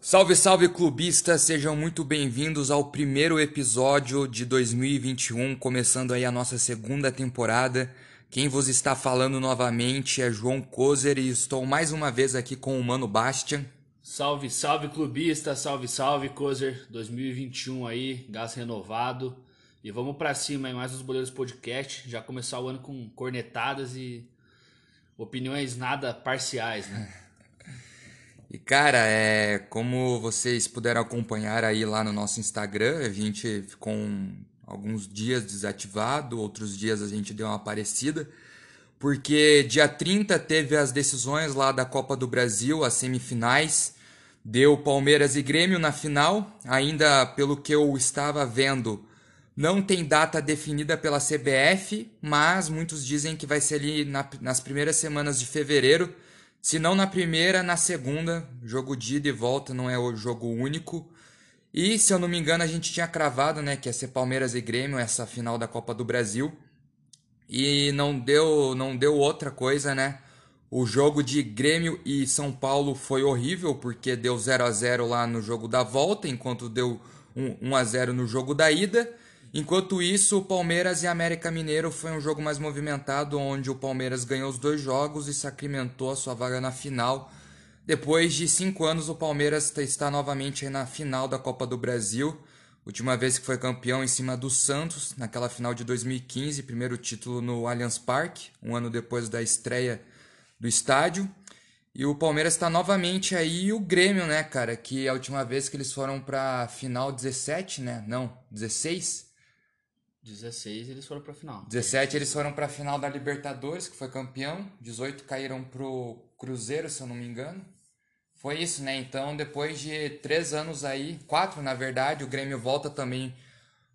Salve, salve clubistas, sejam muito bem-vindos ao primeiro episódio de 2021, começando aí a nossa segunda temporada. Quem vos está falando novamente é João Kozer e estou mais uma vez aqui com o Mano Bastian. Salve, salve clubista, salve, salve Kozer 2021 aí, gás renovado. E vamos para cima aí, mais os Boleiros Podcast, já começar o ano com cornetadas e opiniões nada parciais, né? E cara, é como vocês puderam acompanhar aí lá no nosso Instagram, a gente ficou um, alguns dias desativado, outros dias a gente deu uma aparecida, porque dia 30 teve as decisões lá da Copa do Brasil, as semifinais, deu Palmeiras e Grêmio na final, ainda pelo que eu estava vendo, não tem data definida pela CBF, mas muitos dizem que vai ser ali na, nas primeiras semanas de fevereiro se não na primeira, na segunda, jogo de ida e volta, não é o jogo único. E se eu não me engano, a gente tinha cravado, né, que ia ser Palmeiras e Grêmio essa final da Copa do Brasil. E não deu, não deu outra coisa, né? O jogo de Grêmio e São Paulo foi horrível porque deu 0 a 0 lá no jogo da volta, enquanto deu 1 a 0 no jogo da ida. Enquanto isso, o Palmeiras e América Mineiro foi um jogo mais movimentado, onde o Palmeiras ganhou os dois jogos e sacramentou a sua vaga na final. Depois de cinco anos, o Palmeiras está novamente na final da Copa do Brasil. Última vez que foi campeão em cima do Santos, naquela final de 2015, primeiro título no Allianz Parque, um ano depois da estreia do estádio. E o Palmeiras está novamente aí, e o Grêmio, né, cara, que a última vez que eles foram para final 17, né? Não, 16 16 eles foram para final. 17 eles foram para a final da Libertadores, que foi campeão. 18 caíram pro Cruzeiro, se eu não me engano. Foi isso, né? Então, depois de três anos aí, quatro na verdade, o Grêmio volta também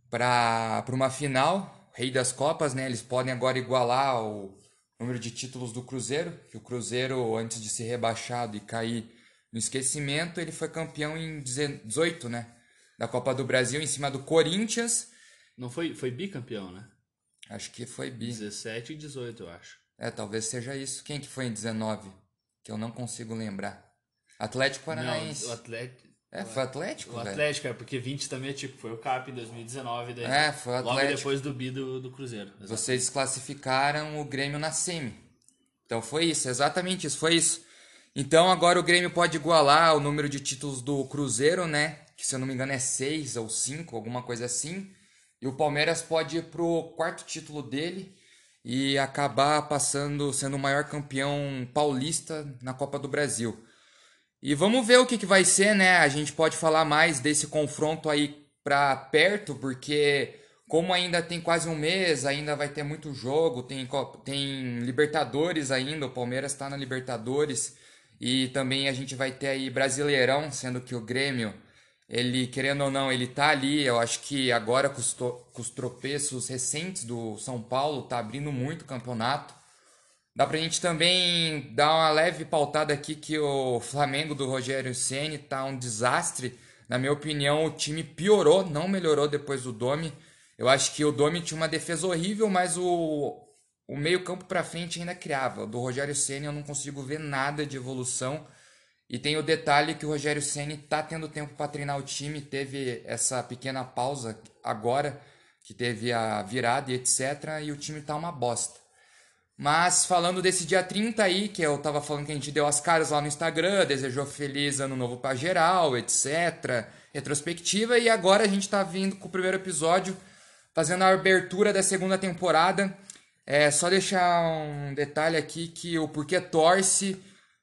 para uma final, Rei das Copas, né? Eles podem agora igualar o número de títulos do Cruzeiro, que o Cruzeiro, antes de ser rebaixado e cair no esquecimento, ele foi campeão em 18, né? Da Copa do Brasil, em cima do Corinthians não foi, foi bicampeão, né? Acho que foi bi. 17 e 18, eu acho. É, talvez seja isso. Quem que foi em 19? Que eu não consigo lembrar. Atlético Paranaense. Não, o Atlético. É, foi Atlético, O Atlético, é, porque 20 também é tipo, foi o CAP em 2019, daí, é, foi o Atlético. logo depois do bi do, do Cruzeiro. Exatamente. Vocês classificaram o Grêmio na semi. Então foi isso, exatamente isso, foi isso. Então agora o Grêmio pode igualar o número de títulos do Cruzeiro, né? Que se eu não me engano é 6 ou 5, alguma coisa assim. E o Palmeiras pode ir pro quarto título dele e acabar passando, sendo o maior campeão paulista na Copa do Brasil. E vamos ver o que, que vai ser, né? A gente pode falar mais desse confronto aí para perto, porque como ainda tem quase um mês, ainda vai ter muito jogo, tem, tem Libertadores ainda, o Palmeiras está na Libertadores, e também a gente vai ter aí Brasileirão, sendo que o Grêmio ele, querendo ou não, ele tá ali. Eu acho que agora com os, com os tropeços recentes do São Paulo, tá abrindo muito o campeonato. Dá pra gente também dar uma leve pautada aqui que o Flamengo do Rogério Ceni tá um desastre. Na minha opinião, o time piorou, não melhorou depois do Domi. Eu acho que o Domi tinha uma defesa horrível, mas o, o meio-campo para frente ainda criava. Do Rogério Ceni eu não consigo ver nada de evolução. E tem o detalhe que o Rogério Ceni tá tendo tempo para treinar o time, teve essa pequena pausa agora, que teve a virada e etc, e o time tá uma bosta. Mas falando desse dia 30 aí, que eu tava falando que a gente deu as caras lá no Instagram, desejou feliz ano novo para geral, etc, retrospectiva, e agora a gente tá vindo com o primeiro episódio, fazendo a abertura da segunda temporada. É só deixar um detalhe aqui que o porquê torce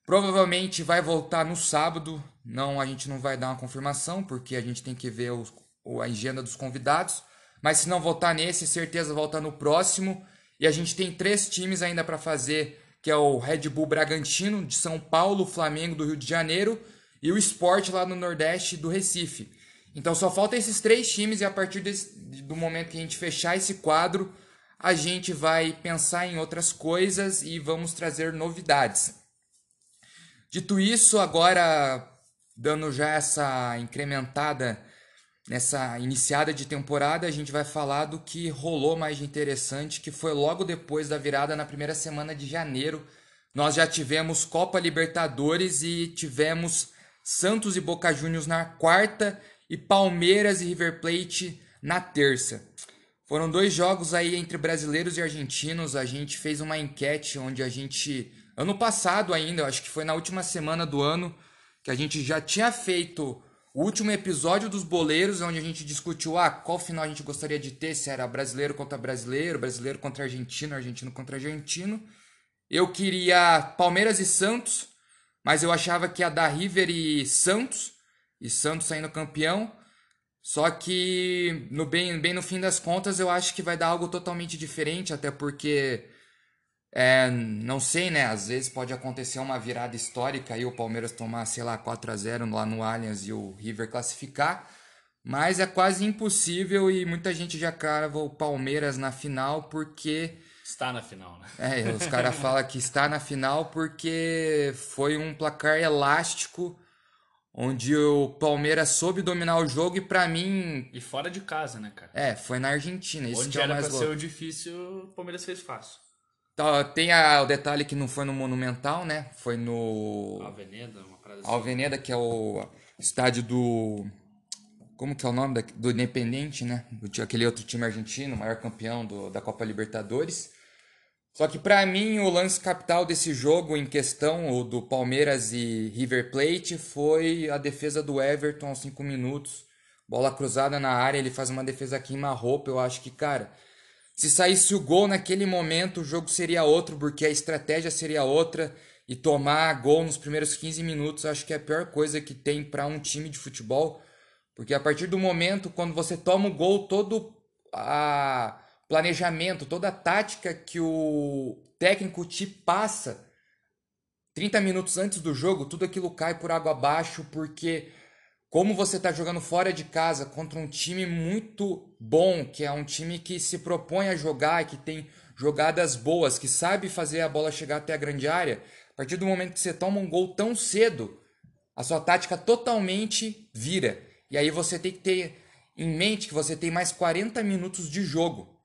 Provavelmente vai voltar no sábado. Não, a gente não vai dar uma confirmação, porque a gente tem que ver os, a agenda dos convidados. Mas se não voltar nesse, certeza volta no próximo. E a gente tem três times ainda para fazer, que é o Red Bull Bragantino de São Paulo, o Flamengo do Rio de Janeiro e o Sport lá no Nordeste do Recife. Então só falta esses três times e a partir desse, do momento que a gente fechar esse quadro, a gente vai pensar em outras coisas e vamos trazer novidades. Dito isso, agora dando já essa incrementada nessa iniciada de temporada, a gente vai falar do que rolou mais interessante, que foi logo depois da virada na primeira semana de janeiro. Nós já tivemos Copa Libertadores e tivemos Santos e Boca Juniors na quarta e Palmeiras e River Plate na terça. Foram dois jogos aí entre brasileiros e argentinos. A gente fez uma enquete onde a gente, ano passado ainda, acho que foi na última semana do ano, que a gente já tinha feito o último episódio dos boleiros, onde a gente discutiu ah, qual final a gente gostaria de ter, se era brasileiro contra brasileiro, brasileiro contra argentino, argentino contra argentino. Eu queria Palmeiras e Santos, mas eu achava que ia dar River e Santos, e Santos saindo campeão. Só que no bem, bem no fim das contas eu acho que vai dar algo totalmente diferente, até porque é, não sei, né? Às vezes pode acontecer uma virada histórica e o Palmeiras tomar, sei lá, 4 a 0 lá no Allianz e o River classificar. Mas é quase impossível e muita gente já crava o Palmeiras na final porque. Está na final, né? É, os caras falam que está na final porque foi um placar elástico onde o Palmeiras soube dominar o jogo e para mim. E fora de casa, né, cara? É, foi na Argentina. Isso Onde que é o era mais louco. ser o difícil, o Palmeiras fez fácil. Tá, Tem a- o detalhe que não foi no Monumental, né? Foi no Avenida, uma parada assim. Alveneda, que é o estádio do. Como que é o nome? da- Do Independente, né? Do Aquele outro time argentino, maior campeão do- da Copa Libertadores. Só que pra mim o lance capital desse jogo em questão, o do Palmeiras e River Plate, foi a defesa do Everton aos 5 minutos. Bola cruzada na área, ele faz uma defesa queima-roupa. Eu acho que, cara, se saísse o gol naquele momento, o jogo seria outro, porque a estratégia seria outra. E tomar gol nos primeiros 15 minutos, acho que é a pior coisa que tem pra um time de futebol. Porque a partir do momento, quando você toma o gol, todo a planejamento, toda a tática que o técnico te passa 30 minutos antes do jogo, tudo aquilo cai por água abaixo, porque como você está jogando fora de casa contra um time muito bom, que é um time que se propõe a jogar, que tem jogadas boas, que sabe fazer a bola chegar até a grande área, a partir do momento que você toma um gol tão cedo, a sua tática totalmente vira. E aí você tem que ter em mente que você tem mais 40 minutos de jogo.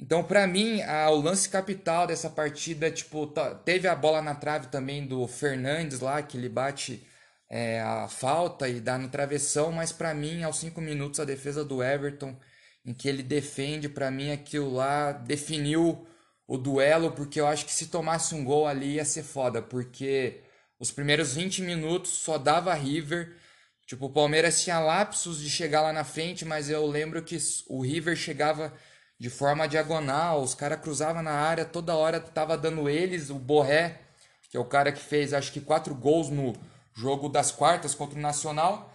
Então, pra mim, a- o lance capital dessa partida, tipo, tá- teve a bola na trave também do Fernandes lá, que ele bate é, a falta e dá no travessão, mas pra mim, aos 5 minutos, a defesa do Everton, em que ele defende, pra mim, aquilo lá definiu o duelo, porque eu acho que se tomasse um gol ali ia ser foda, porque os primeiros 20 minutos só dava River. Tipo, o Palmeiras tinha lapsos de chegar lá na frente, mas eu lembro que o River chegava de forma diagonal, os caras cruzavam na área, toda hora tava dando eles, o Borré, que é o cara que fez acho que quatro gols no jogo das quartas contra o Nacional.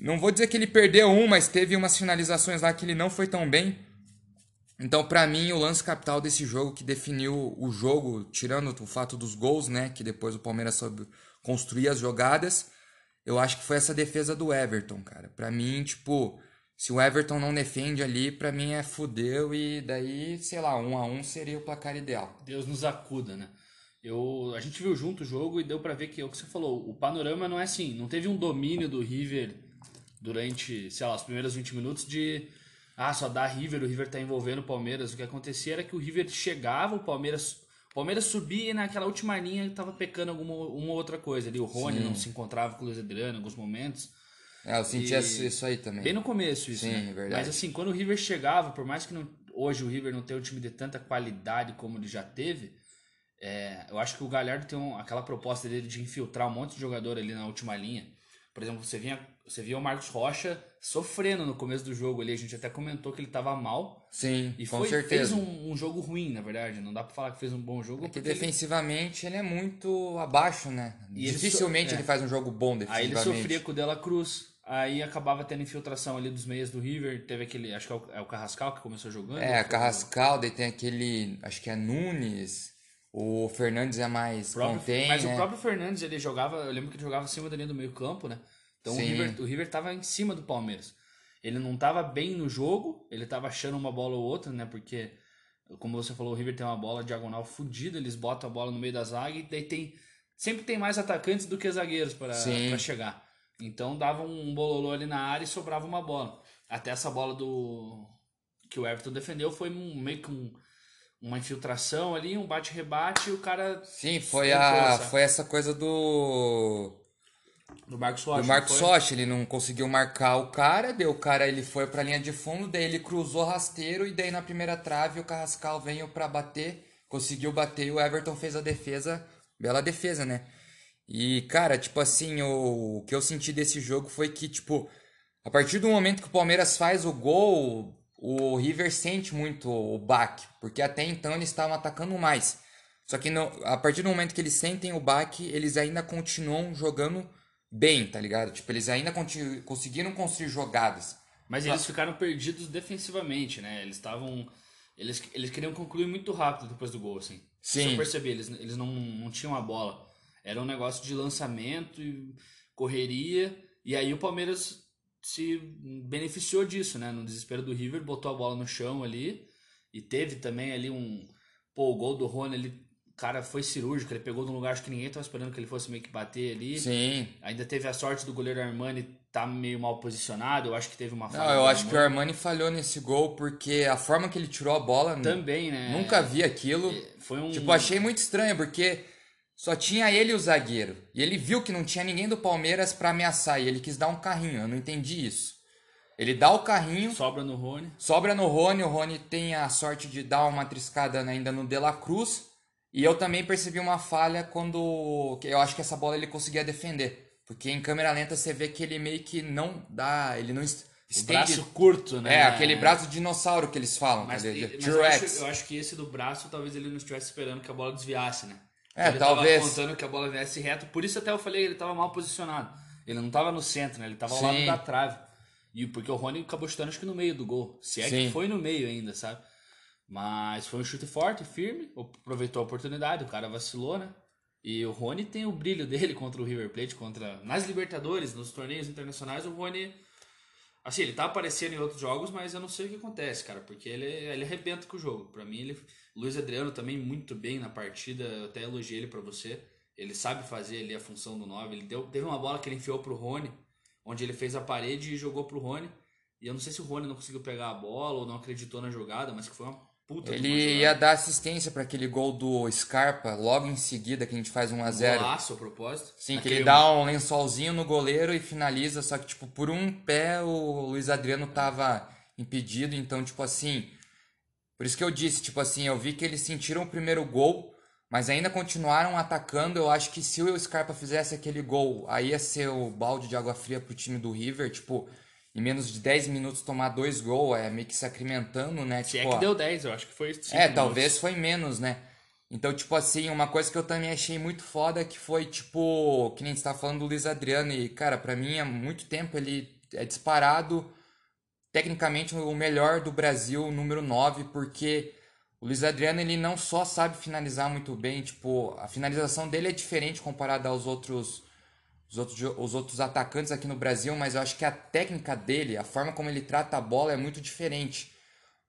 Não vou dizer que ele perdeu um, mas teve umas finalizações lá que ele não foi tão bem. Então, pra mim, o lance capital desse jogo que definiu o jogo, tirando o fato dos gols, né, que depois o Palmeiras soube construir as jogadas, eu acho que foi essa defesa do Everton, cara. Pra mim, tipo, se o Everton não defende ali, pra mim é fudeu e daí, sei lá, um a um seria o placar ideal. Deus nos acuda, né? Eu, a gente viu junto o jogo e deu pra ver que é o que você falou. O panorama não é assim. Não teve um domínio do River durante, sei lá, os primeiros 20 minutos de. Ah, só dá River, o River tá envolvendo o Palmeiras. O que acontecia era que o River chegava, o Palmeiras. O Palmeiras subia e naquela última linha tava pecando alguma uma outra coisa ali. O Rony Sim. não se encontrava com o Luiz Adriano em alguns momentos. É, eu senti E- isso isso aí também. Bem no começo isso, Sim, né? verdade. Mas assim, quando o River chegava, por mais que não- hoje o River não tenha um time de tanta qualidade como ele já teve, é, eu acho que o Galhardo tem um- aquela proposta dele de infiltrar um monte de jogador ali na última linha. Por exemplo, você via, você via o Marcos Rocha sofrendo no começo do jogo ali. A gente até comentou que ele tava mal. Sim, E com foi, certeza. fez um, um jogo ruim, na verdade. Não dá pra falar que fez um bom jogo. É que porque ele- defensivamente ele é muito abaixo, né? E ele Dificilmente so- é. ele faz um jogo bom Aí ele defensivamente. sofria com o Dela Cruz. Aí acabava tendo infiltração ali dos meias do River. Teve aquele, acho que é o, é o Carrascal que começou jogando. É, o- Carrascal, daí tem aquele, acho que é Nunes, o Fernandes é mais próprio- contém, mas né? o próprio Fernandes, ele jogava, eu lembro que ele jogava acima da linha do meio campo, né? Então o. River, o River tava em cima do Palmeiras. Ele não tava bem no jogo, ele tava achando uma bola ou outra, né? Porque, como você falou, o River tem uma bola diagonal fodida, eles botam a bola no meio da zaga e daí tem. Sempre tem mais atacantes do que zagueiros para chegar. Então dava um bololô ali na área e sobrava uma bola. Até essa bola do que o Everton defendeu foi meio que um, uma infiltração ali, um bate-rebate e o cara. Sim, foi, a, foi essa coisa do. Do Marcos Rocha. Do Marcos ele não conseguiu marcar o cara, deu o cara, ele foi pra linha de fundo, daí ele cruzou rasteiro e daí na primeira trave o Carrascal veio para bater, conseguiu bater e o Everton fez a defesa, bela defesa, né? E, cara, tipo assim, o, o que eu senti desse jogo foi que, tipo, a partir do momento que o Palmeiras faz o gol, o River sente muito o baque, porque até então eles estavam atacando mais. Só que a partir do momento que eles sentem o baque, eles ainda continuam jogando bem, tá ligado? Tipo, eles ainda conseguiram construir jogadas. Mas eles ficaram perdidos defensivamente, né? Eles estavam. Eles, eles queriam concluir muito rápido depois do gol, assim. Sim. Se eu percebi, eles, eles não, não tinham a bola. Era um negócio de lançamento e correria. E aí o Palmeiras se beneficiou disso, né? No desespero do River, botou a bola no chão ali. E teve também ali um. Pô, o gol do Rony, ele, cara foi cirúrgico, ele pegou num lugar acho que ninguém tava esperando que ele fosse meio que bater ali. Sim. Ainda teve a sorte do goleiro Armani tá meio mal posicionado, eu acho que teve uma falha. Não, eu acho Armani. que o Armani falhou nesse gol porque a forma que ele tirou a bola. Também, né? Nunca vi aquilo. Foi um. Tipo, achei muito estranho porque só tinha ele e o zagueiro. E ele viu que não tinha ninguém do Palmeiras para ameaçar. E ele quis dar um carrinho. Eu não entendi isso. Ele dá o carrinho. Sobra no Rony. Sobra no Rony. O Rony tem a sorte de dar uma triscada ainda no De La Cruz. E eu também percebi uma falha quando. Eu acho que essa bola ele conseguia defender. Porque em câmera lenta você vê que ele meio que não dá. Ele não estende. O braço curto, né? É, aquele braço dinossauro que eles falam. Mas, mas eu, acho, eu acho que esse do braço talvez ele não estivesse esperando que a bola desviasse, né? É, ele talvez. tava contando que a bola viesse reto, por isso até eu falei que ele tava mal posicionado. Ele não tava no centro, né? Ele tava ao Sim. lado da trave. E porque o Rony acabou chutando acho que no meio do gol. Se é Sim. que foi no meio ainda, sabe? Mas foi um chute forte, firme, aproveitou a oportunidade, o cara vacilou, né? E o Rony tem o brilho dele contra o River Plate, contra nas Libertadores, nos torneios internacionais, o Rony assim, ele tá aparecendo em outros jogos, mas eu não sei o que acontece, cara, porque ele ele arrebenta com o jogo. Para mim ele Luiz Adriano também muito bem na partida, eu até elogiei ele para você. Ele sabe fazer ali a função do 9. Ele deu, teve uma bola que ele enfiou pro Rony, onde ele fez a parede e jogou pro Rony. E eu não sei se o Rony não conseguiu pegar a bola ou não acreditou na jogada, mas que foi uma puta Ele uma ia dar assistência para aquele gol do Scarpa logo em seguida que a gente faz 1 a 0 Golaço a propósito. Sim, que Aquele- ele dá um lençolzinho no goleiro e finaliza, só que, tipo, por um pé o Luiz Adriano tava impedido, então, tipo assim. Por isso que eu disse, tipo assim, eu vi que eles sentiram o primeiro gol, mas ainda continuaram atacando. Eu acho que se o Scarpa fizesse aquele gol, aí ia ser o balde de água fria pro time do River, tipo, em menos de 10 minutos tomar dois gols, é meio que sacramentando, né? Se é tipo, que ó, deu 10, eu acho que foi cinco é, minutos. talvez foi menos, né? Então, tipo assim, uma coisa que eu também achei muito foda que foi, tipo, que nem você tava falando do Luiz Adriano, e, cara, pra mim há muito tempo ele é disparado, tecnicamente, o melhor do Brasil, número 9, porque o Luiz Adriano, ele não só sabe finalizar muito bem, tipo, a finalização dele é diferente comparada aos outros, os outros, os outros atacantes aqui no Brasil, mas eu acho que a técnica dele, a forma como ele trata a bola é muito diferente.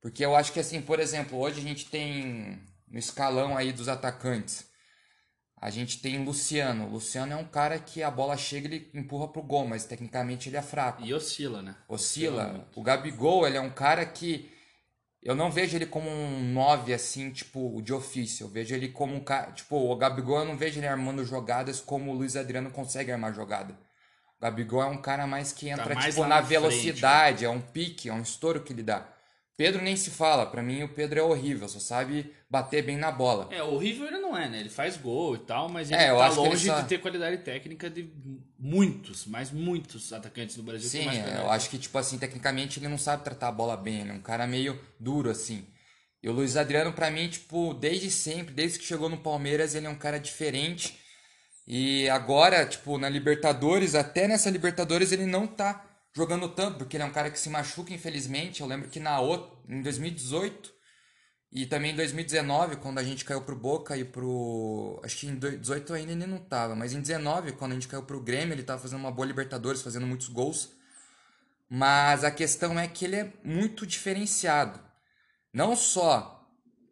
Porque eu acho que assim, por exemplo, hoje a gente tem no escalão aí dos atacantes, a gente tem Luciano. O Luciano é um cara que a bola chega e ele empurra pro gol, mas tecnicamente ele é fraco. E oscila, né? Oscila. O Gabigol, ele é um cara que eu não vejo ele como um 9 assim, tipo, de ofício. Eu vejo ele como um cara, tipo, o Gabigol eu não vejo ele armando jogadas como o Luiz Adriano consegue armar jogada. O Gabigol é um cara mais que entra mais tipo na na frente, velocidade, é um pique, é um estouro que ele dá. Pedro nem se fala, pra mim o Pedro é horrível, só sabe bater bem na bola. É, o River ele não é, né? Ele faz gol e tal, mas ele É, tá que ele longe só- de ter qualidade técnica de muitos, mas muitos atacantes no Brasil. Sim, é, eu acho que, tipo assim, tecnicamente ele não sabe tratar a bola bem, ele é um cara meio duro, assim. E o Luiz Adriano, pra mim, tipo, desde sempre, desde que chegou no Palmeiras, ele é um cara diferente. E agora, tipo, na Libertadores, até nessa Libertadores, ele não tá jogando tanto, porque ele é um cara que se machuca, infelizmente. Eu lembro que na outra, em 2018 e também em 2019, quando a gente caiu pro Boca e pro. Acho que em 2018 ainda ele não tava, mas em 19, quando a gente caiu pro Grêmio, ele tava fazendo uma boa Libertadores, fazendo muitos gols. Mas a questão é que ele é muito diferenciado. Não só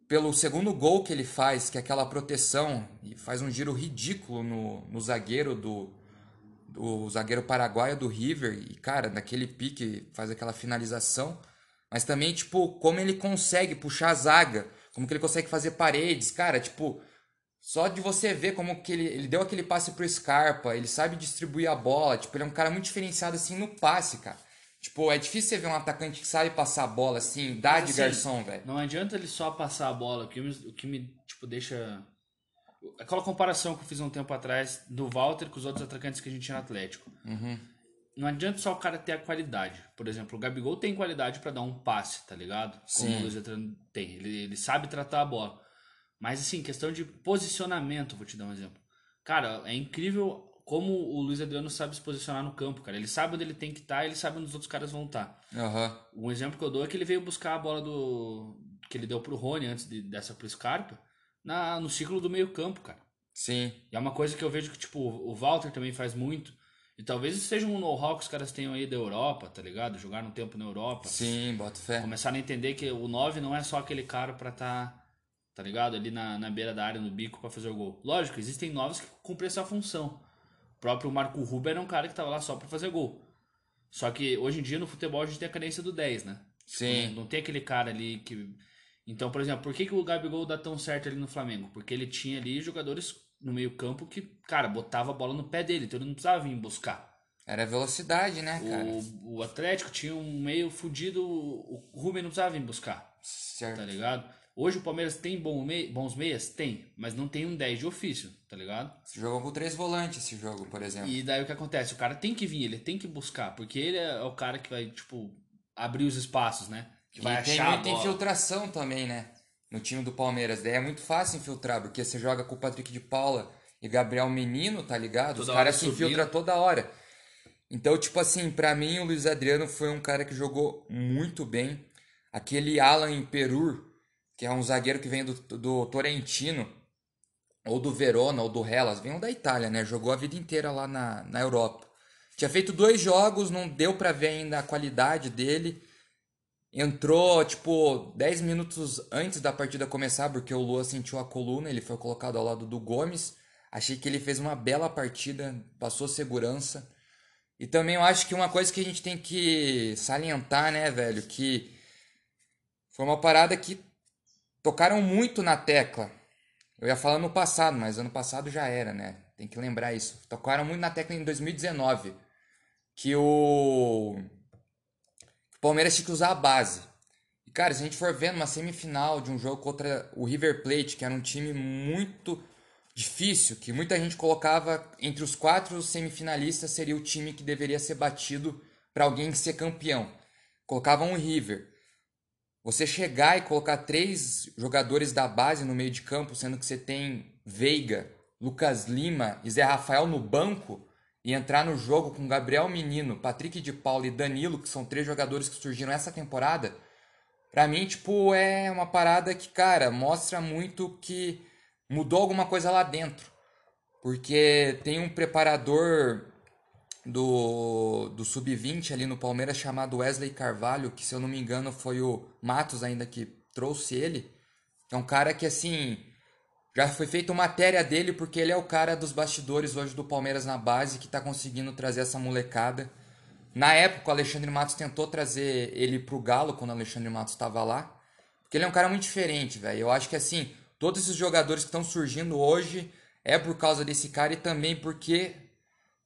pelo segundo gol que ele faz, que é aquela proteção, e faz um giro ridículo no, no zagueiro do, o zagueiro paraguaio do River, e cara, naquele pique faz aquela finalização, mas também, tipo, como ele consegue puxar a zaga, como que ele consegue fazer paredes, cara, tipo, só de você ver como que ele, ele deu aquele passe pro Scarpa, ele sabe distribuir a bola, tipo, ele é um cara muito diferenciado assim no passe, cara. Tipo, é difícil você ver um atacante que sabe passar a bola assim, dá de assim, garçom, velho. Não adianta ele só passar a bola, o que me, o que me tipo, deixa. Aquela comparação que eu fiz um tempo atrás do Walter com os outros atacantes que a gente tinha no Atlético. Uhum. Não adianta só o cara ter a qualidade. Por exemplo, o Gabigol tem qualidade para dar um passe, tá ligado? Como Sim. o Luiz Adriano tem. Ele, ele sabe tratar a bola. Mas assim, questão de posicionamento, vou te dar um exemplo. Cara, é incrível como o Luiz Adriano sabe se posicionar no campo, cara. Ele sabe onde ele tem que estar, ele sabe onde os outros caras vão estar. Aham. Um exemplo que eu dou é que ele veio buscar a bola do que ele deu pro Rony antes de, dessa pro Scarpa na, no ciclo do meio campo, cara. Sim. E é uma coisa que eu vejo que, tipo, o Walter também faz muito. E talvez isso seja um know-how que os caras tenham aí da Europa, tá ligado? Jogar um tempo na Europa. Sim, bota fé. Começaram a entender que o 9 não é só aquele cara pra tá, tá ligado? Ali na, na beira da área, no bico pra fazer o gol. Lógico, existem 9 que cumprem essa função. O próprio Marco Ruber era um cara que tava lá só pra fazer gol. Só que hoje em dia no futebol a gente tem a carência do 10, né? Sim. Não, não tem aquele cara ali que. Então, por exemplo, por que, que o Gabigol dá tão certo ali no Flamengo? Porque ele tinha ali jogadores no meio-campo que, cara, botava a bola no pé dele, então ele não precisava vir buscar. Era velocidade, né, cara? O, o Atlético tinha um meio fudido, o Rubem não precisava vir buscar, Certo. tá ligado? Hoje o Palmeiras tem bom mei- bons meias? Tem, mas não tem um 10 de ofício, tá ligado? Você jogou com três volantes esse jogo, por exemplo. E daí o que acontece? O cara tem que vir, ele tem que buscar, porque ele é o cara que vai, tipo, abrir os espaços, né? Que vai e tem achar muita infiltração também, né? No time do Palmeiras. Daí é muito fácil infiltrar, porque você joga com o Patrick de Paula e Gabriel Menino, tá ligado? Os Toda caras hora se infiltram toda hora. Então, tipo assim, pra mim o Luiz Adriano foi um cara que jogou muito bem. Aquele Alan Perur, que é um zagueiro que vem do, do Torrentino, ou do Verona, ou do Hellas, vem um da Itália, né? Jogou a vida inteira lá na, na Europa. Tinha feito dois jogos, não deu pra ver ainda a qualidade dele. Entrou, tipo, 10 minutos antes da partida começar, porque o Lua sentiu a coluna, ele foi colocado ao lado do Gomes. Achei que ele fez uma bela partida, passou segurança. E também eu acho que uma coisa que a gente tem que salientar, né, velho, que foi uma parada que tocaram muito na tecla. Eu ia falar no passado, mas ano passado já era, né? Tem que lembrar isso. Tocaram muito na tecla em 2019, que o Palmeiras tinha que usar a base. E, cara, se a gente for vendo uma semifinal de um jogo contra o River Plate, que era um time muito difícil, que muita gente colocava entre os quatro semifinalistas, seria o time que deveria ser batido para alguém ser campeão. Colocavam o River. Você chegar e colocar três jogadores da base no meio de campo, sendo que você tem Veiga, Lucas Lima e Zé Rafael no banco, e entrar no jogo com Gabriel Menino, Patrick de Paula e Danilo, que são três jogadores que surgiram essa temporada, pra mim, tipo, é uma parada que, cara, mostra muito que mudou alguma coisa lá dentro. Porque tem um preparador do, do Sub-20 ali no Palmeiras chamado Wesley Carvalho, que se eu não me engano foi o Matos ainda que trouxe ele. É um cara que, assim, já foi feita matéria dele porque ele é o cara dos bastidores hoje do Palmeiras na base que tá conseguindo trazer essa molecada. Na época, o Alexandre Matos tentou trazer ele pro Galo quando o Alexandre Matos estava lá. Porque ele é um cara muito diferente, velho. Eu acho que, assim, todos esses jogadores que estão surgindo hoje é por causa desse cara e também porque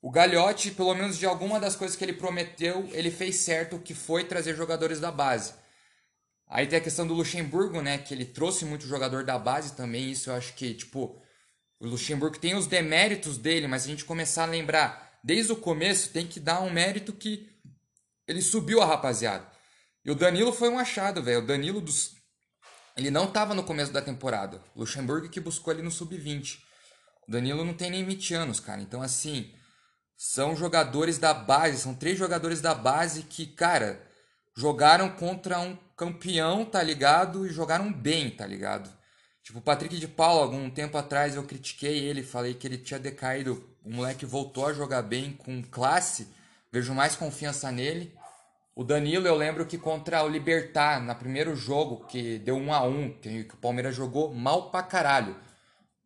o Gagliotti, pelo menos de alguma das coisas que ele prometeu, ele fez certo, que foi trazer jogadores da base. Aí tem a questão do Luxemburgo, né? Que ele trouxe muito jogador da base também. Isso eu acho que, tipo, o Luxemburgo tem os deméritos dele, mas se a gente começar a lembrar desde o começo, tem que dar um mérito que ele subiu a rapaziada. E o Danilo foi um achado, velho. O Danilo dos. Ele não tava no começo da temporada. O Luxemburgo que buscou ele no sub-20. O Danilo não tem nem 20 anos, cara. Então, assim, são jogadores da base, são três jogadores da base que, cara, jogaram contra um campeão, tá ligado? E jogaram bem, tá ligado? Tipo, o Patrick de Paula, algum tempo atrás eu critiquei ele, falei que ele tinha decaído. O moleque voltou a jogar bem com classe, vejo mais confiança nele. O Danilo, eu lembro que contra o Libertar, no primeiro jogo, que deu 1 a 1 que, que o Palmeiras jogou mal pra caralho.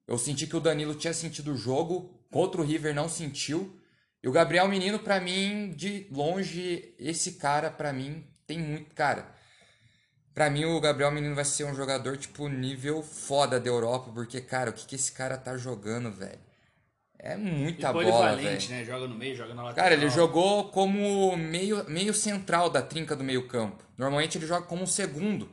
Eu senti que o Danilo tinha sentido o jogo, contra o River não sentiu. E o Gabriel Menino, pra mim, de longe, esse cara, pra mim, tem muito. Cara, pra mim o Gabriel Menino vai ser um jogador, tipo, nível foda da Europa, porque, cara, o que, que esse cara tá jogando, velho? É muita E bola, velho. né? Joga no meio, joga na lateral. Cara, ele jogou como meio, meio central da trinca do meio campo. Normalmente ele joga como um segundo.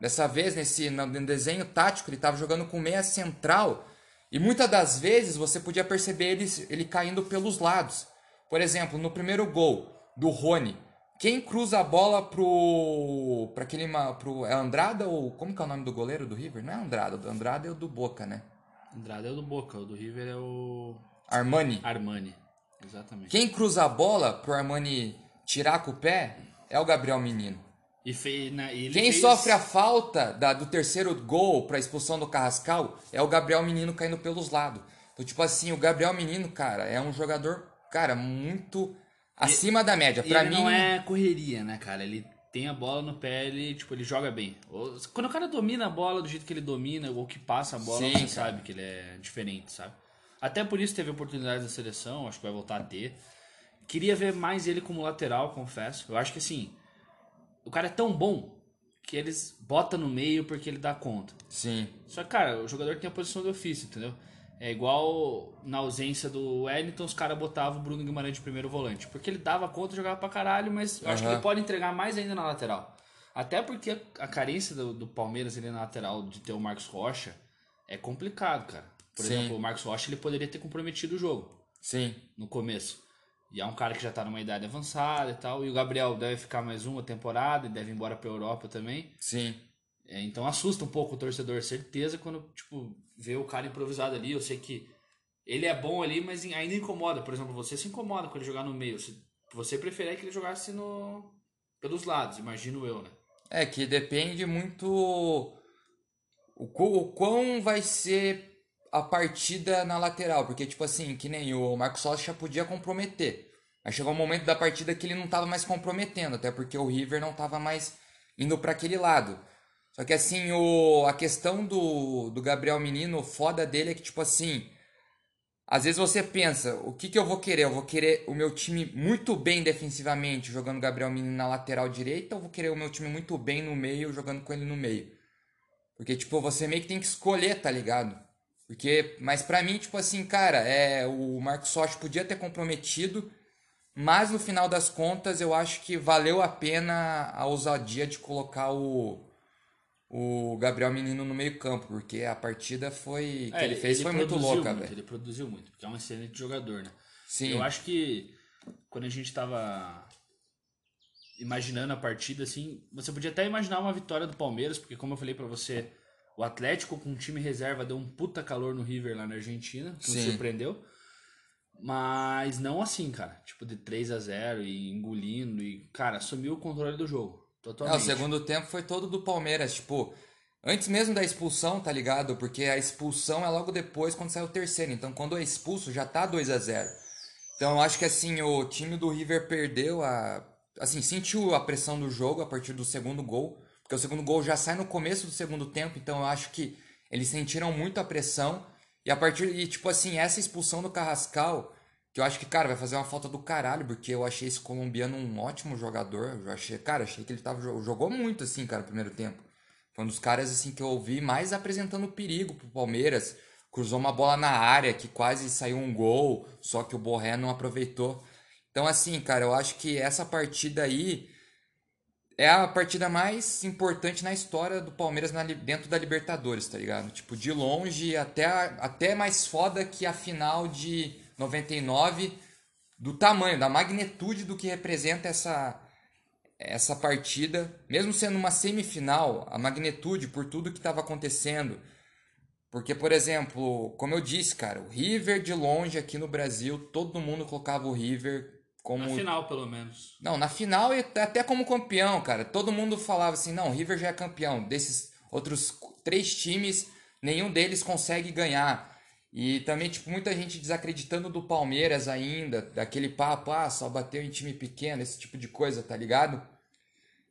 Dessa vez, nesse no desenho tático, ele estava jogando com meia central. E muitas das vezes você podia perceber ele, ele caindo pelos lados. Por exemplo, no primeiro gol do Rony, quem cruza a bola pro. para aquele. Pro, é Andrada ou. Como que é o nome do goleiro do River? Não é Andrada, Andrada é o do Boca, né? Andrade é o do Boca, o do River é o Armani. Armani. Exatamente. Quem cruza a bola pro Armani tirar com o pé é o Gabriel Menino. E, fez, né, Quem fez- sofre a falta da- do terceiro gol pra expulsão do Carrascal é o Gabriel Menino caindo pelos lados. Então, tipo assim, o Gabriel Menino, cara, é um jogador, cara, muito acima da média. E Pra ele mim, não é correria, né, cara? Ele tem a bola no pé, ele, tipo, ele joga bem. Quando o cara domina a bola do jeito que ele domina, ou que passa a bola, Sim, você cara. sabe que ele é diferente, sabe? Até por isso teve oportunidades na seleção, acho que vai voltar a ter. Queria ver mais ele como lateral, confesso. Eu acho que assim, o cara é tão bom que eles botam no meio porque ele dá conta. sim, Só que, cara, o jogador tem a posição de ofício, entendeu? É igual na ausência do Wellington, os caras botavam o Bruno Guimarães de primeiro volante. Porque ele dava conta, jogava pra caralho, mas eu acho que ele pode entregar mais ainda na lateral. Até porque a, a carência do, do Palmeiras ali na lateral de ter o Marcos Rocha é complicado, cara. Por Sim. exemplo, o Marcos Rocha ele poderia ter comprometido o jogo sim, no começo. E é um cara que já tá numa idade avançada e tal. E o Gabriel deve ficar mais uma temporada e deve ir embora pra Europa também. sim. É, então assusta um pouco o torcedor, certeza, quando, tipo, vê o cara improvisado ali. Eu sei que ele é bom ali, mas ainda incomoda. Por exemplo, você se incomoda com ele jogar no meio. Você, você prefere que ele jogasse no, pelos lados, imagino eu, né? É que depende muito o, o quão vai ser a partida na lateral, porque tipo assim, que nem o Marcos Rocha podia comprometer. Mas chegou um momento da partida que ele não estava mais comprometendo, até porque o River não estava mais indo para aquele lado. Só que assim, o, a questão do, do Gabriel Menino, o foda dele é que tipo assim, às vezes você pensa, o que, que eu vou querer? Eu vou querer o meu time muito bem defensivamente, jogando Gabriel Menino na lateral direita, ou vou querer o meu time muito bem no meio, jogando com ele no meio? Porque, tipo, você meio que tem que escolher, tá ligado? Porque, mas pra mim, tipo assim, cara, é, o Marcos Rocha podia ter comprometido, mas no final das contas eu acho que valeu a pena a ousadia de colocar o, o Gabriel Menino no meio campo, porque a partida foi que É, ele fez foi muito louca, velho. Ele produziu muito, porque é um excelente jogador, né? Sim. Eu acho que quando a gente tava imaginando a partida, assim, você podia até imaginar uma vitória do Palmeiras, porque como eu falei pra você, o Atlético com um time reserva deu um puta calor no River lá na Argentina, que nos Sim. surpreendeu. Mas não assim, cara. Tipo, de 3 a 0 e engolindo e, cara, assumiu o controle do jogo. É, Totalmente. o segundo tempo foi todo do Palmeiras, tipo, antes mesmo da expulsão, tá ligado? Porque a expulsão é logo depois quando sai o terceiro. Então, quando é expulso, já tá 2 a 0 Então, eu acho que assim, o time do River perdeu a. Assim, sentiu a pressão do jogo a partir do segundo gol. Porque o segundo gol já sai no começo do segundo tempo. Então, eu acho que eles sentiram muito a pressão. E a partir. E, tipo assim, essa expulsão do Carrascal. Que eu acho que, cara, vai fazer uma falta do caralho, porque eu achei esse colombiano um ótimo jogador. Eu achei, cara, achei que ele tava, jogou muito, assim, cara, no primeiro tempo. Foi um dos caras, assim, que eu ouvi mais apresentando perigo pro Palmeiras. Cruzou uma bola na área que quase saiu um gol, só que o Borré não aproveitou. Então, assim, cara, eu acho que essa partida aí é a partida mais importante na história do Palmeiras na dentro da Libertadores, tá ligado? Tipo, de longe, até, até mais foda que a final de 99, do tamanho, da magnitude do que representa essa, essa partida. Mesmo sendo uma semifinal, a magnitude por tudo que estava acontecendo. Porque, por exemplo, como eu disse, cara, o River de longe aqui no Brasil, todo mundo colocava o River como Na final, pelo menos. não, na final e até como campeão, cara. Todo mundo falava assim, não, o River já é campeão. Desses outros três times, nenhum deles consegue ganhar. E também, tipo, muita gente desacreditando do Palmeiras ainda, daquele papo, ah, só bateu em time pequeno, esse tipo de coisa, tá ligado?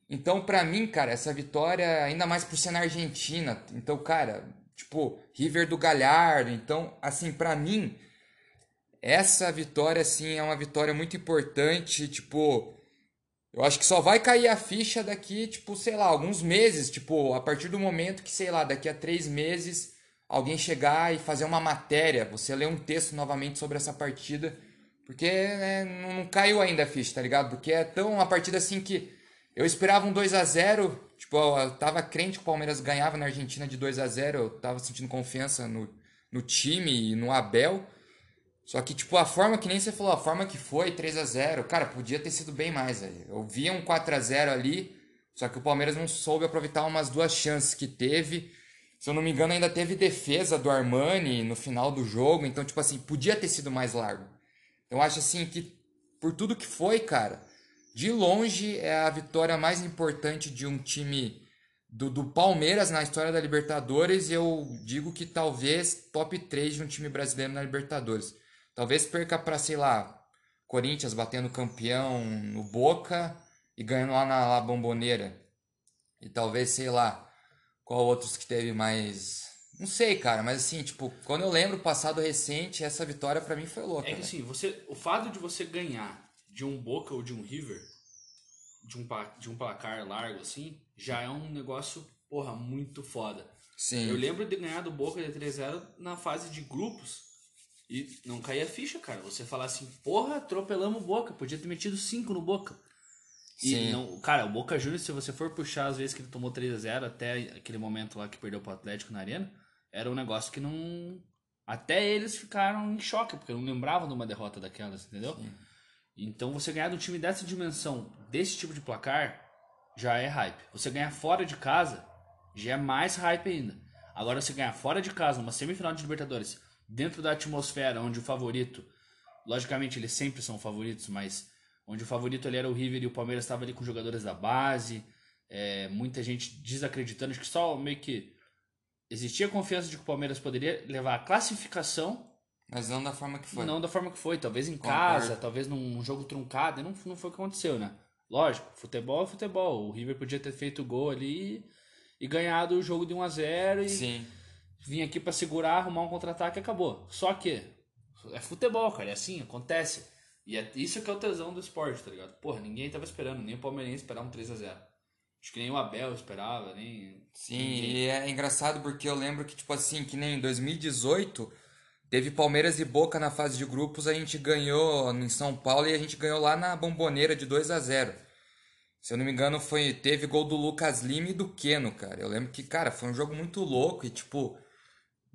Então, pra mim, cara, essa vitória, ainda mais por ser na Argentina, então, cara, tipo, River do Galhardo, então, assim, pra mim, essa vitória, assim, é uma vitória muito importante, tipo... Eu acho que só vai cair a ficha daqui, tipo, sei lá, alguns meses. Tipo, a partir do momento que, sei lá, daqui a três meses alguém chegar e fazer uma matéria, você ler um texto novamente sobre essa partida. Porque né, não caiu ainda a ficha, tá ligado? Porque é tão uma partida assim que eu esperava um 2 a 0 Tipo, eu tava crente que o Palmeiras ganhava na Argentina de 2 a 0 Eu tava sentindo confiança no, no time e no Abel. Só que, tipo, a forma que nem você falou, a forma que foi, 3 a 0 cara, podia ter sido bem mais, velho. Eu via um 4 a 0 ali, só que o Palmeiras não soube aproveitar umas duas chances que teve. Se eu não me engano, ainda teve defesa do Armani no final do jogo, então, tipo assim, podia ter sido mais largo. Eu acho, assim, que por tudo que foi, cara, de longe é a vitória mais importante de um time do, do Palmeiras na história da Libertadores. E eu digo que talvez top 3 de um time brasileiro na Libertadores. Talvez perca para, sei lá, Corinthians batendo campeão no Boca e ganhando lá na La Bomboneira. E talvez, sei lá, qual outros que teve mais. Não sei, cara, mas assim, tipo, quando eu lembro o passado recente, essa vitória para mim foi louca. É que assim, você, o fato de você ganhar de um Boca ou de um River, de um, de um placar largo assim, já é um negócio, porra, muito foda. Sim. Eu lembro de ganhar do Boca de 3-0 na fase de grupos e não caía a ficha, cara. Você falar assim, porra, atropelamos o Boca, podia ter metido 5 no Boca. E Sim. não, cara, o Boca Juniors, se você for puxar as vezes que ele tomou 3 a 0 até aquele momento lá que perdeu pro Atlético na Arena, era um negócio que não. Até eles ficaram em choque, porque não lembravam de uma derrota daquelas, entendeu? Sim. Então você ganhar de um time dessa dimensão, desse tipo de placar, já é hype. Você ganhar fora de casa, já é mais hype ainda. Agora você ganhar fora de casa, numa semifinal de Libertadores, dentro da atmosfera onde o favorito, logicamente eles sempre são favoritos, mas onde o favorito ali era o River e o Palmeiras estava ali com jogadores da base, é, muita gente desacreditando, acho que só meio que existia confiança de que o Palmeiras poderia levar a classificação, Mas não da forma que foi. não da forma que foi, talvez em Concordo. casa, talvez num jogo truncado, e não, não foi o que aconteceu, né? Lógico, futebol é futebol, o River podia ter feito o gol ali e ganhado o jogo de 1 a 0 e Sim. vir aqui pra segurar, arrumar um contra-ataque e acabou. Só que é futebol, cara, é assim, acontece. E é isso que é o tesão do esporte, tá ligado? Porra, ninguém tava esperando, nem o Palmeirense esperava um 3 a 0 Acho que nem o Abel esperava, nem. Sim, ninguém. e é engraçado porque eu lembro que, tipo assim, que nem em 2018 teve Palmeiras e Boca na fase de grupos, a gente ganhou em São Paulo e a gente ganhou lá na Bomboneira de 2 a 0 Se eu não me engano, foi teve gol do Lucas Lima e do Keno, cara. Eu lembro que, cara, foi um jogo muito louco e, tipo,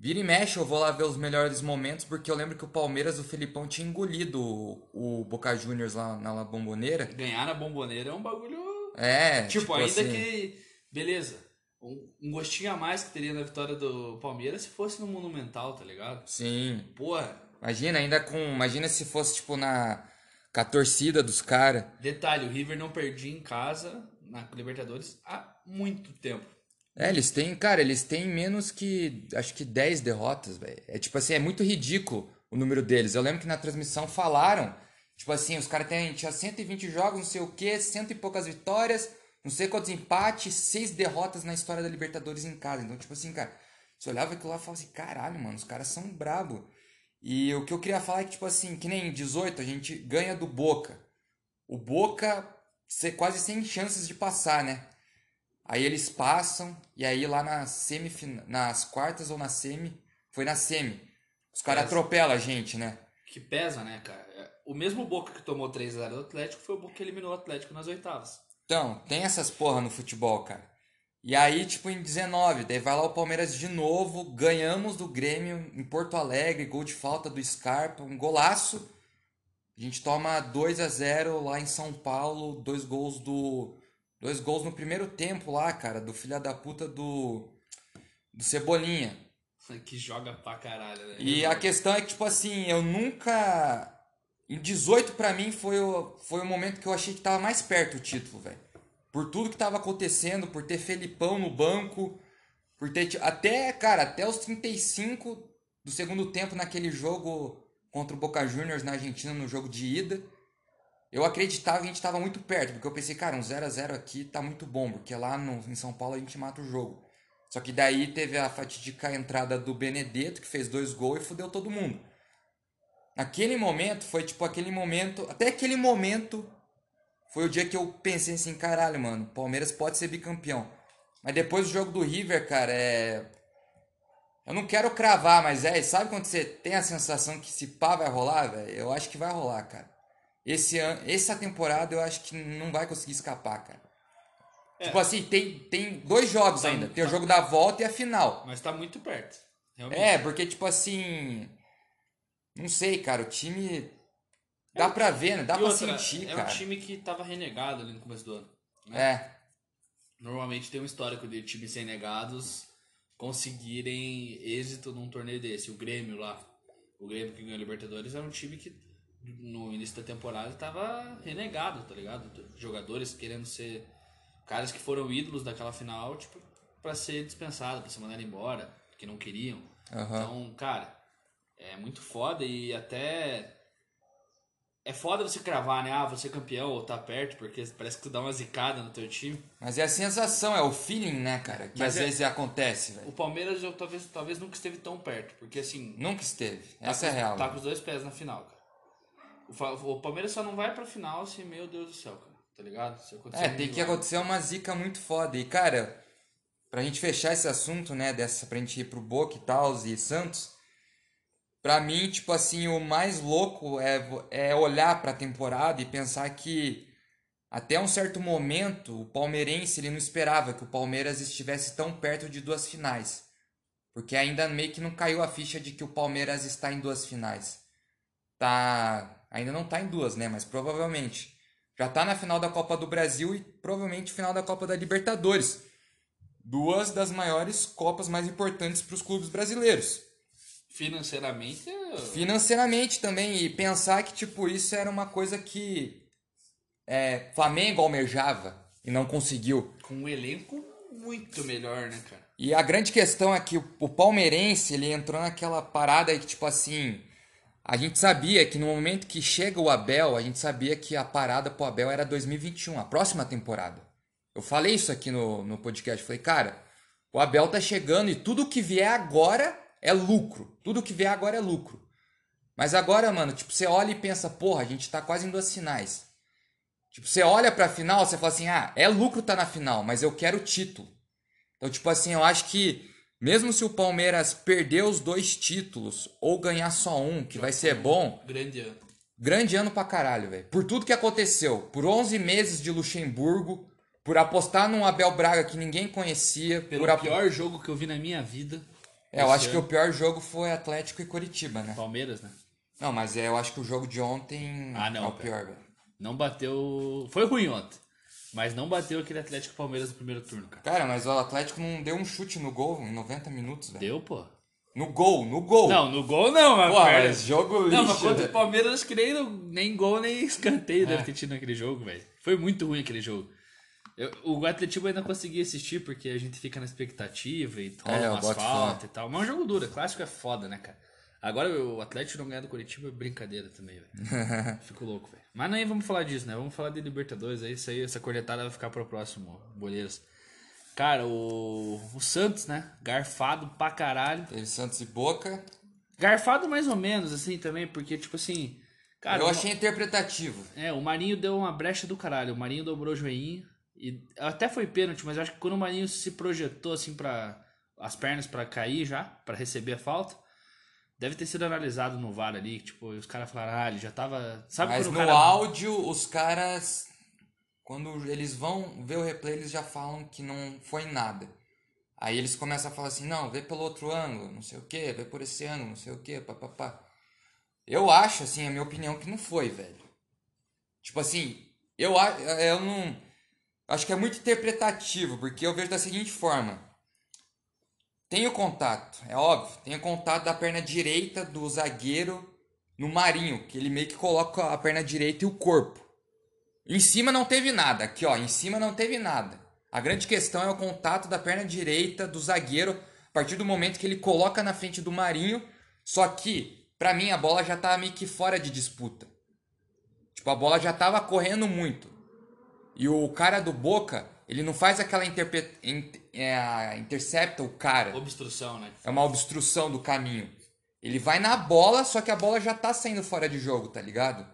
vira e mexe eu vou lá ver os melhores momentos, porque eu lembro que o Palmeiras, o Felipão, tinha engolido o, o Boca Juniors lá na Bomboneira. Ganhar na bomboneira é um bagulho. É, Tipo, ainda assim, que. Beleza. Um, um gostinho a mais que teria na vitória do Palmeiras se fosse no Monumental, tá ligado? Sim. Porra, Imagina, ainda com. Imagina se fosse, tipo, na. Com a torcida dos caras. detalhe, o River não perdia em casa na Libertadores há muito tempo. É, eles têm, cara, eles têm menos que. Acho que 10 derrotas, velho. É tipo assim, é muito ridículo o número deles. Eu lembro que na transmissão falaram. Tipo assim, os caras têm. Tinha 120 jogos, não sei o quê, cento e poucas vitórias, não sei quantos empates, seis derrotas na história da Libertadores em casa. Então, tipo assim, cara, você olhava aquilo lá e falava assim, caralho, mano, os caras são brabo. E o que eu queria falar é que, tipo assim, que nem em 18 a gente ganha do Boca. O Boca quase sem chances de passar, né? Aí eles passam, e aí lá na semifina, nas quartas ou na semi, foi na semi. Os caras atropelam a gente, né? Que pesa, né, cara? É, O mesmo Boca que tomou 3 a 0 do Atlético foi o Boca que eliminou o Atlético nas oitavas. Então, tem essas porra no futebol, cara. E aí, tipo, em 19, daí vai lá o Palmeiras de novo, ganhamos do Grêmio em Porto Alegre, gol de falta do Scarpa, um golaço. A gente toma 2 a 0 lá em São Paulo, dois gols do dois gols no primeiro tempo lá, cara, do filho da puta do do Cebolinha. que joga pra caralho, né? E a questão é que, tipo assim, eu nunca. Em 18, pra mim, foi o, foi o momento que eu achei que tava mais perto o título, velho. Por tudo que tava acontecendo, por ter Felipão no banco, por ter. Até, cara, até os 35 do segundo tempo naquele jogo contra o Boca Juniors na Argentina, no jogo de ida. Eu acreditava que a gente tava muito perto, porque eu pensei, cara, um 0 a 0 aqui tá muito bom, porque lá no, em São Paulo a gente mata o jogo. Só que daí teve a fatídica entrada do Benedetto, que fez dois gols e fudeu todo mundo. Naquele momento, foi tipo aquele momento. Até aquele momento foi o dia que eu pensei assim, caralho, mano, Palmeiras pode ser bicampeão. Mas depois do jogo do River, cara, é. Eu não quero cravar, mas é, sabe quando você tem a sensação que se pá vai rolar, velho? Eu acho que vai rolar, cara. Esse ano, essa temporada eu acho que não vai conseguir escapar, cara. É. Tipo assim, tem, tem dois jogos Tá- ainda. Tem o tá. jogo da volta e a final. Mas tá muito perto. Realmente. É, porque tipo assim. Não sei, cara, o time. Dá pra ver, né? Dá E pra outra, sentir, é cara. um time que tava renegado ali no começo do ano. É. Normalmente tem um histórico de times renegados conseguirem êxito num torneio desse. O Grêmio lá, o Grêmio que ganhou a Libertadores, era um time que no início da temporada tava renegado, tá ligado? Jogadores querendo ser caras que foram ídolos daquela final, tipo, pra ser dispensado, pra ser mandado embora, porque não queriam. Aham. Então, cara, é muito foda e até. É foda você cravar, né? Ah, você é campeão ou tá perto, porque parece que tu dá uma zicada no teu time. Mas é a sensação, é o feeling, né, cara? Que Mas às é- vezes acontece, velho. O Palmeiras eu, talvez, talvez nunca esteve tão perto, porque assim. Nunca esteve. tá Essa com, é real. Tá né? com os dois pés na final, cara. O, Palmeiras só não vai pra final se, meu Deus do céu, cara. Tá ligado? Se acontecer É, tem que acontecer uma zica muito foda. E, cara, pra gente fechar esse assunto, né, dessa, pra gente ir pro Boca e tal, e Santos, pra mim, tipo assim, o mais louco é, é olhar pra temporada e pensar que até um certo momento o palmeirense ele não esperava que o Palmeiras estivesse tão perto de duas finais. Porque ainda meio que não caiu a ficha de que o Palmeiras está em duas finais. Tá, ainda não tá em duas, né, mas provavelmente já tá na final da Copa do Brasil e provavelmente final da Copa da Libertadores. Duas das maiores copas mais importantes para os clubes brasileiros. Financeiramente, Financeiramente também, e pensar que tipo isso era uma coisa que é, Flamengo almejava e não conseguiu. com um elenco muito melhor, né, cara? E a grande questão é que o, o palmeirense, ele entrou naquela parada aí que, tipo assim, a gente sabia que no momento que chega o Abel, a gente sabia que a parada pro Abel era 2021, a próxima temporada. Eu falei isso aqui no, no podcast, falei, cara, o Abel tá chegando e tudo que vier agora é lucro. Tudo que vier agora é lucro. Mas agora, mano, tipo, você olha e pensa, porra, a gente tá quase em duas finais. Tipo, você olha pra final, você fala assim, ah, é lucro tá na final, mas eu quero o título. Então, tipo assim, eu acho que mesmo se o Palmeiras perder os dois títulos ou ganhar só um, que vai ser bom, Grande ano. grande ano pra caralho, velho. Por tudo que aconteceu, por 11 meses de Luxemburgo, por apostar num Abel Braga que ninguém conhecia, Pelo por ap- pior jogo que eu vi na minha vida. É, eu acho que ano. o pior jogo foi Atlético e Coritiba, né? Palmeiras, né? Não, mas é, eu acho que o jogo de ontem Ah, não, é o pior, velho. Não bateu. Foi ruim ontem. Mas não bateu aquele Atlético Palmeiras no primeiro turno, cara. Cara, mas o Atlético não deu um chute no gol em 90 minutos, velho. Deu, pô. No gol, no gol. Não, no gol não, mas. Pô, perna- mas jogo lixo, Não, mas contra o velho. Palmeiras, acho que nem, nem gol, nem escanteio É. deve ter tido naquele jogo, velho. Foi muito ruim aquele jogo. Eu- o Atlético ainda consegui assistir porque a gente fica na expectativa e rola É, umas faltas e tal. Mas é um jogo duro, clássico é foda, né, cara? Agora o Atlético não ganhar do Curitiba é brincadeira também, velho. Fico louco, velho. Mas nem vamos falar disso, né? Vamos falar de Libertadores aí. Isso aí, essa cornetada vai ficar pro próximo, Boleiros. Cara, o, o Santos, né? Garfado pra caralho. Teve Santos e Boca. Garfado mais ou menos, assim, também, porque, tipo assim. Cara, eu achei interpretativo. É, o Marinho deu uma brecha do caralho. O Marinho dobrou o joelhinho. E até foi pênalti, mas eu acho que quando o Marinho se projetou, assim, para as pernas pra cair já, pra receber a falta, deve ter sido analisado no VAR ali. Tipo, os caras falaram, ah, ele já tava. Sabe Mas no o cara. áudio, os caras, quando eles vão ver o replay, eles já falam que não foi nada. Aí eles começam a falar assim, não, vê pelo outro ângulo, não sei o que, vê por esse ângulo, não sei o que, papapá. Eu acho, assim, a minha opinião, que não foi, velho. Tipo assim, eu, eu não... Acho que é muito interpretativo, porque eu vejo da seguinte forma. Tem o contato, é óbvio. Tem o contato da perna direita do zagueiro no Marinho, que ele meio que coloca a perna direita e o corpo. Em cima não teve nada, aqui ó, em cima não teve nada. A grande questão é o contato da perna direita do zagueiro a partir do momento que ele coloca na frente do Marinho. Só que, pra mim, a bola já tava meio que fora de disputa. Tipo, a bola já tava correndo muito. E o cara do Boca, ele não faz aquela interpe- in- é, intercepta o cara. Obstrução, né? É uma obstrução do caminho. Ele vai na bola, só que a bola já tá saindo fora de jogo, tá ligado?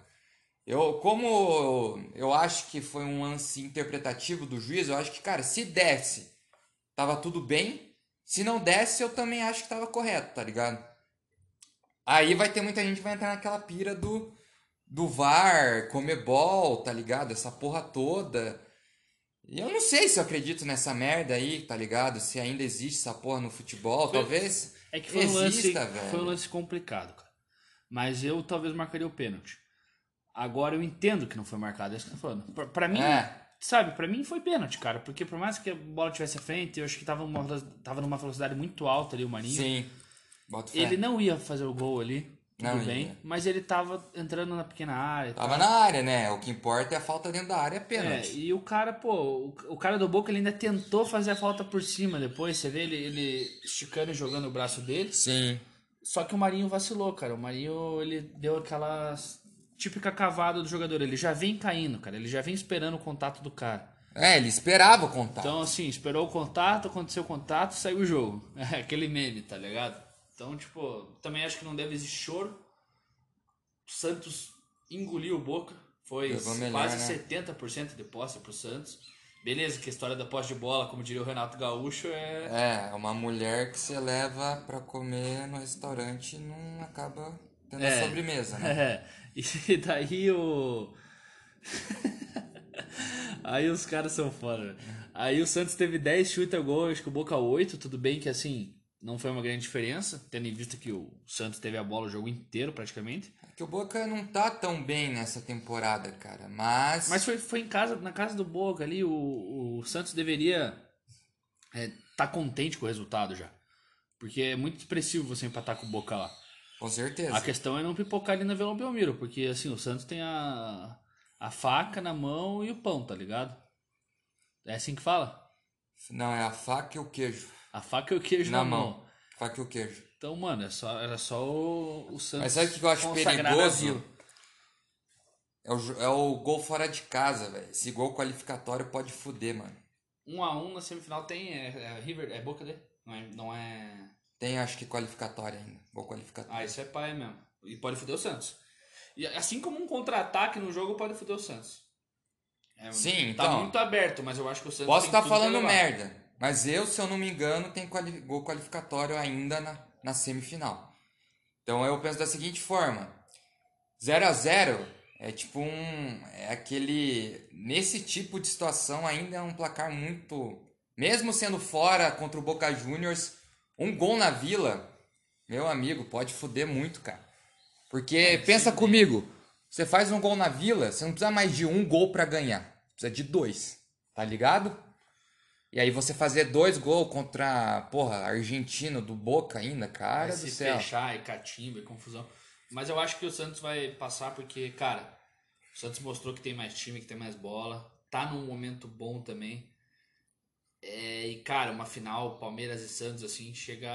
Eu, como eu acho que foi um lance interpretativo do juiz, eu acho que, cara, se desse, tava tudo bem. Se não desse, eu também acho que tava correto, tá ligado? Aí vai ter muita gente que vai entrar naquela pira do, do VAR, Comebol, tá ligado? Essa porra toda. E eu não sei se eu acredito nessa merda aí, tá ligado? Se ainda existe essa porra no futebol, Foi- talvez. É que foi um lance, velho. foi um lance complicado, cara. Mas eu talvez marcaria o pênalti. Agora eu entendo que não foi marcado, é isso que eu tô falando. Pra, pra mim, É. sabe, pra mim foi pênalti, cara. Porque por mais que a bola tivesse à frente, eu acho que tava numa, tava numa velocidade muito alta ali o Marinho. Sim. Ele não ia fazer o gol ali, tudo Não bem. ia. Mas ele tava entrando na pequena área. Tava tal. na área, né? O que importa é a falta dentro da área, é É, pênalti. e o cara, pô, o, o cara do Boca ele ainda tentou fazer a falta por cima depois. Você vê ele, ele esticando e jogando o braço dele. Sim. Só que o Marinho vacilou, cara. O Marinho, ele deu aquela típica cavada do jogador. Ele já vem caindo, cara. Ele já vem esperando o contato do cara. É, ele esperava o contato. Então, assim, esperou o contato, aconteceu o contato, saiu o jogo. É aquele meme, tá ligado? Então, tipo, também acho que não deve existir choro. O Santos engoliu o Boca. Foi melhor, quase né? 70% de posse pro Santos. Beleza, que a história da posse de bola, como diria o Renato Gaúcho, é... É, uma mulher que você leva pra comer no restaurante e não acaba tendo É. a sobremesa, né? É, e daí o. Aí os caras são foda. Aí o Santos teve 10 chutes a gol, acho que o Boca 8. Tudo bem que assim, não foi uma grande diferença, tendo em vista que o Santos teve a bola o jogo inteiro praticamente. Que o Boca não tá tão bem nessa temporada, cara. Mas. Mas foi, foi em casa, na casa do Boca ali, o, o Santos deveria estar tá contente com o resultado já. Porque é muito expressivo você empatar com o Boca lá. Com certeza. A questão é não pipocar ali na Vila Belmiro, porque assim, o Santos tem a, a faca na mão e o pão, tá ligado? É assim que fala? Não, é a faca e o queijo. A faca e o queijo na, Na mão. mão. Faca e o queijo. Então, mano, é só, era só o, o Santos. Mas sabe o que eu acho perigoso? É o, é o gol fora de casa, velho. Esse gol qualificatório pode fuder, mano. Um a um na semifinal tem. É, é River, é Boca dele? Não é. Não é... Tem, acho que qualificatório ainda. Gol qualificatório. Ah, isso é pai mesmo. E pode foder o Santos. E assim como um contra-ataque no jogo pode foder o Santos. É, Sim, tá então. muito aberto, mas eu acho que o Santos. Posso estar pra falando merda, mas eu, se eu não me engano, tem quali- gol qualificatório ainda na, na semifinal. Então eu penso da seguinte forma: 0 a 0 é tipo um. É aquele. Nesse tipo de situação ainda é um placar muito. Mesmo sendo fora contra o Boca Juniors, um gol na vila, meu amigo, pode foder muito, cara. Porque pensa comigo, você faz um gol na vila, você não precisa mais de um gol pra ganhar. Precisa de dois. Tá ligado? E aí você fazer dois gols contra, porra, argentino do Boca ainda, cara Vai do se céu. fechar e catimba e confusão. Mas eu acho que o Santos vai passar porque, cara, o Santos mostrou que tem mais time, que tem mais bola. Tá num momento bom também. É, e, cara, uma final, Palmeiras e Santos, assim, chega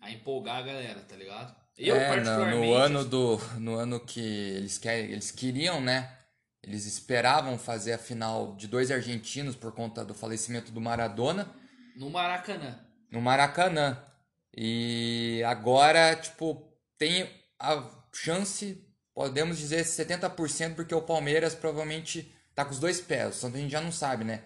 a empolgar a galera, tá ligado? Eu, é, no, particularmente. no ano do no ano que eles querem, eles queriam, né? Eles esperavam fazer a final de dois argentinos por conta do falecimento do Maradona No Maracanã. no Maracanã. E agora, tipo, tem a chance, podemos dizer 70% porque o Palmeiras provavelmente tá com os dois pés. O Santos a gente já não sabe, né?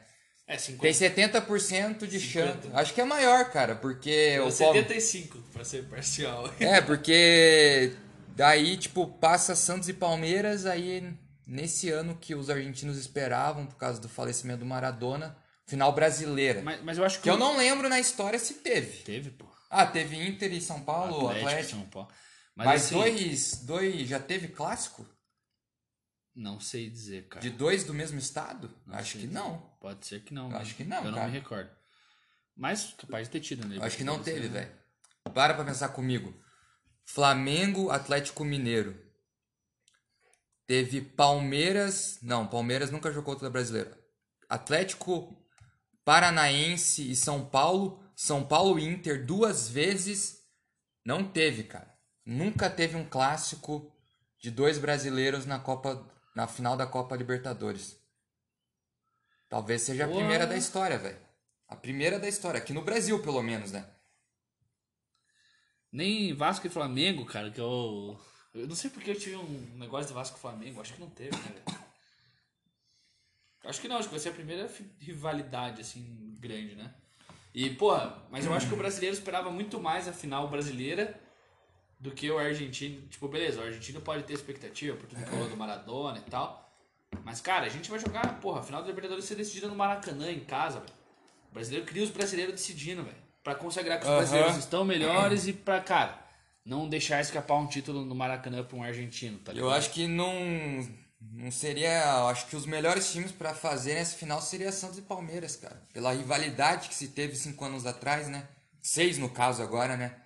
É, 50. Tem 70% de 50. chance. Acho que é maior, cara, porque Ou o Palmeiras 75, pra ser parcial. É, porque daí, tipo, passa Santos e Palmeiras, aí nesse ano que os argentinos esperavam por causa do falecimento do Maradona, final brasileira. Mas, mas eu acho que. Que eu o- não lembro na história se teve. Teve, pô. Ah, teve Inter e São Paulo, Atlético, Atlético. São Paulo. Mas, Mas, assim, dois, dois. Já teve clássico? Não sei dizer, cara. De dois do mesmo estado? Acho sei que dizer. não. Pode ser que não. Né? acho que não, Eu não cara. me recordo. Mas capaz de ter tido, né? Acho que não teve, né? velho. Para pra pensar comigo. Flamengo, Atlético Mineiro. Teve Palmeiras. Não, Palmeiras nunca jogou toda brasileira. Atlético Paranaense e São Paulo. São Paulo e Inter duas vezes. Não teve, cara. Nunca teve um clássico de dois brasileiros na Copa, na final da Copa Libertadores. Talvez seja a primeira da história, velho. A primeira da história, aqui no Brasil, pelo menos, né? Nem Vasco e Flamengo, cara, que eu. Eu não sei porque eu tive um negócio de Vasco e Flamengo. Acho que não teve, né, velho? Acho que não, acho que vai ser a primeira rivalidade, assim, grande, né? E, porra, mas eu acho que o brasileiro esperava muito mais a final brasileira do que o argentino. Tipo, beleza, o argentino pode ter expectativa por tudo que falou do Maradona e tal. Mas, cara, a gente vai jogar, porra, a final da Libertadores ser decidida no Maracanã, em casa, velho. O brasileiro queria os brasileiros decidindo, velho. Pra consagrar que os Aham. brasileiros estão melhores e pra, cara, não deixar escapar um título no Maracanã pra um argentino, tá ligado? Eu acho que não, não seria. Eu acho que os melhores times pra fazerem essa final seria Santos e Palmeiras, cara. Pela rivalidade que se teve cinco anos atrás, né? Seis no caso agora, né?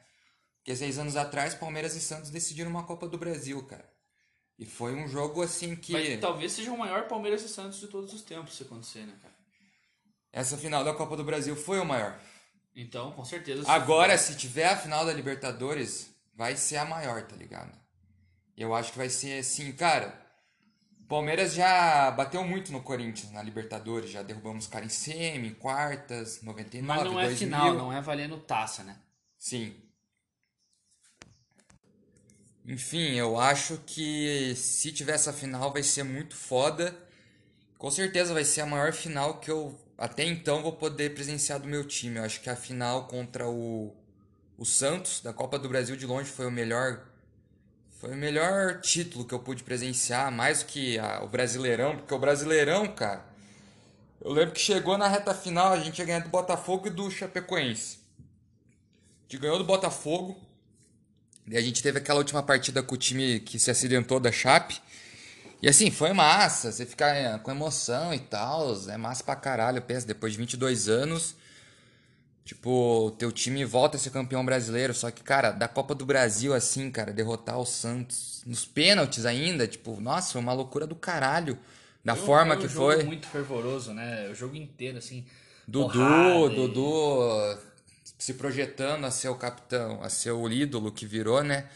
Porque seis anos atrás, Palmeiras e Santos decidiram uma Copa do Brasil, cara. E foi um jogo assim que. Mas talvez seja o maior Palmeiras e Santos de todos os tempos se acontecer, né, cara? Essa final da Copa do Brasil foi o maior. Então, com certeza. se Agora, for- se tiver a final da Libertadores, vai ser a maior, tá ligado? Eu acho que vai ser assim, cara. Palmeiras já bateu muito no Corinthians na Libertadores, já derrubamos os caras em semi, quartas, 99, Mas não é 2000. final, não é valendo taça, né? Sim. Enfim, eu acho que se tiver essa final vai ser muito foda. Com certeza vai ser a maior final que eu até então vou poder presenciar do meu time. Eu acho que a final contra o, o Santos da Copa do Brasil de longe foi o melhor foi o melhor título que eu pude presenciar, mais do que a- o Brasileirão, porque o Brasileirão, cara, eu lembro que chegou na reta final, a gente ia ganhar do Botafogo e do Chapecoense. A gente ganhou do Botafogo. E a gente teve aquela última partida com o time que se acidentou da Chape. E assim, foi massa. Você fica é, com emoção e tal. É massa pra caralho, eu penso. Depois de 22 anos, tipo, teu time volta a ser campeão brasileiro. Só que, cara, da Copa do Brasil, assim, cara, derrotar o Santos nos pênaltis ainda, tipo, nossa, foi uma loucura do caralho. Da um- forma foi um que jogo foi. muito fervoroso, né? O jogo inteiro, assim. Dudu, porrada e- Dudu se projetando a ser o capitão, a ser o ídolo que virou, né?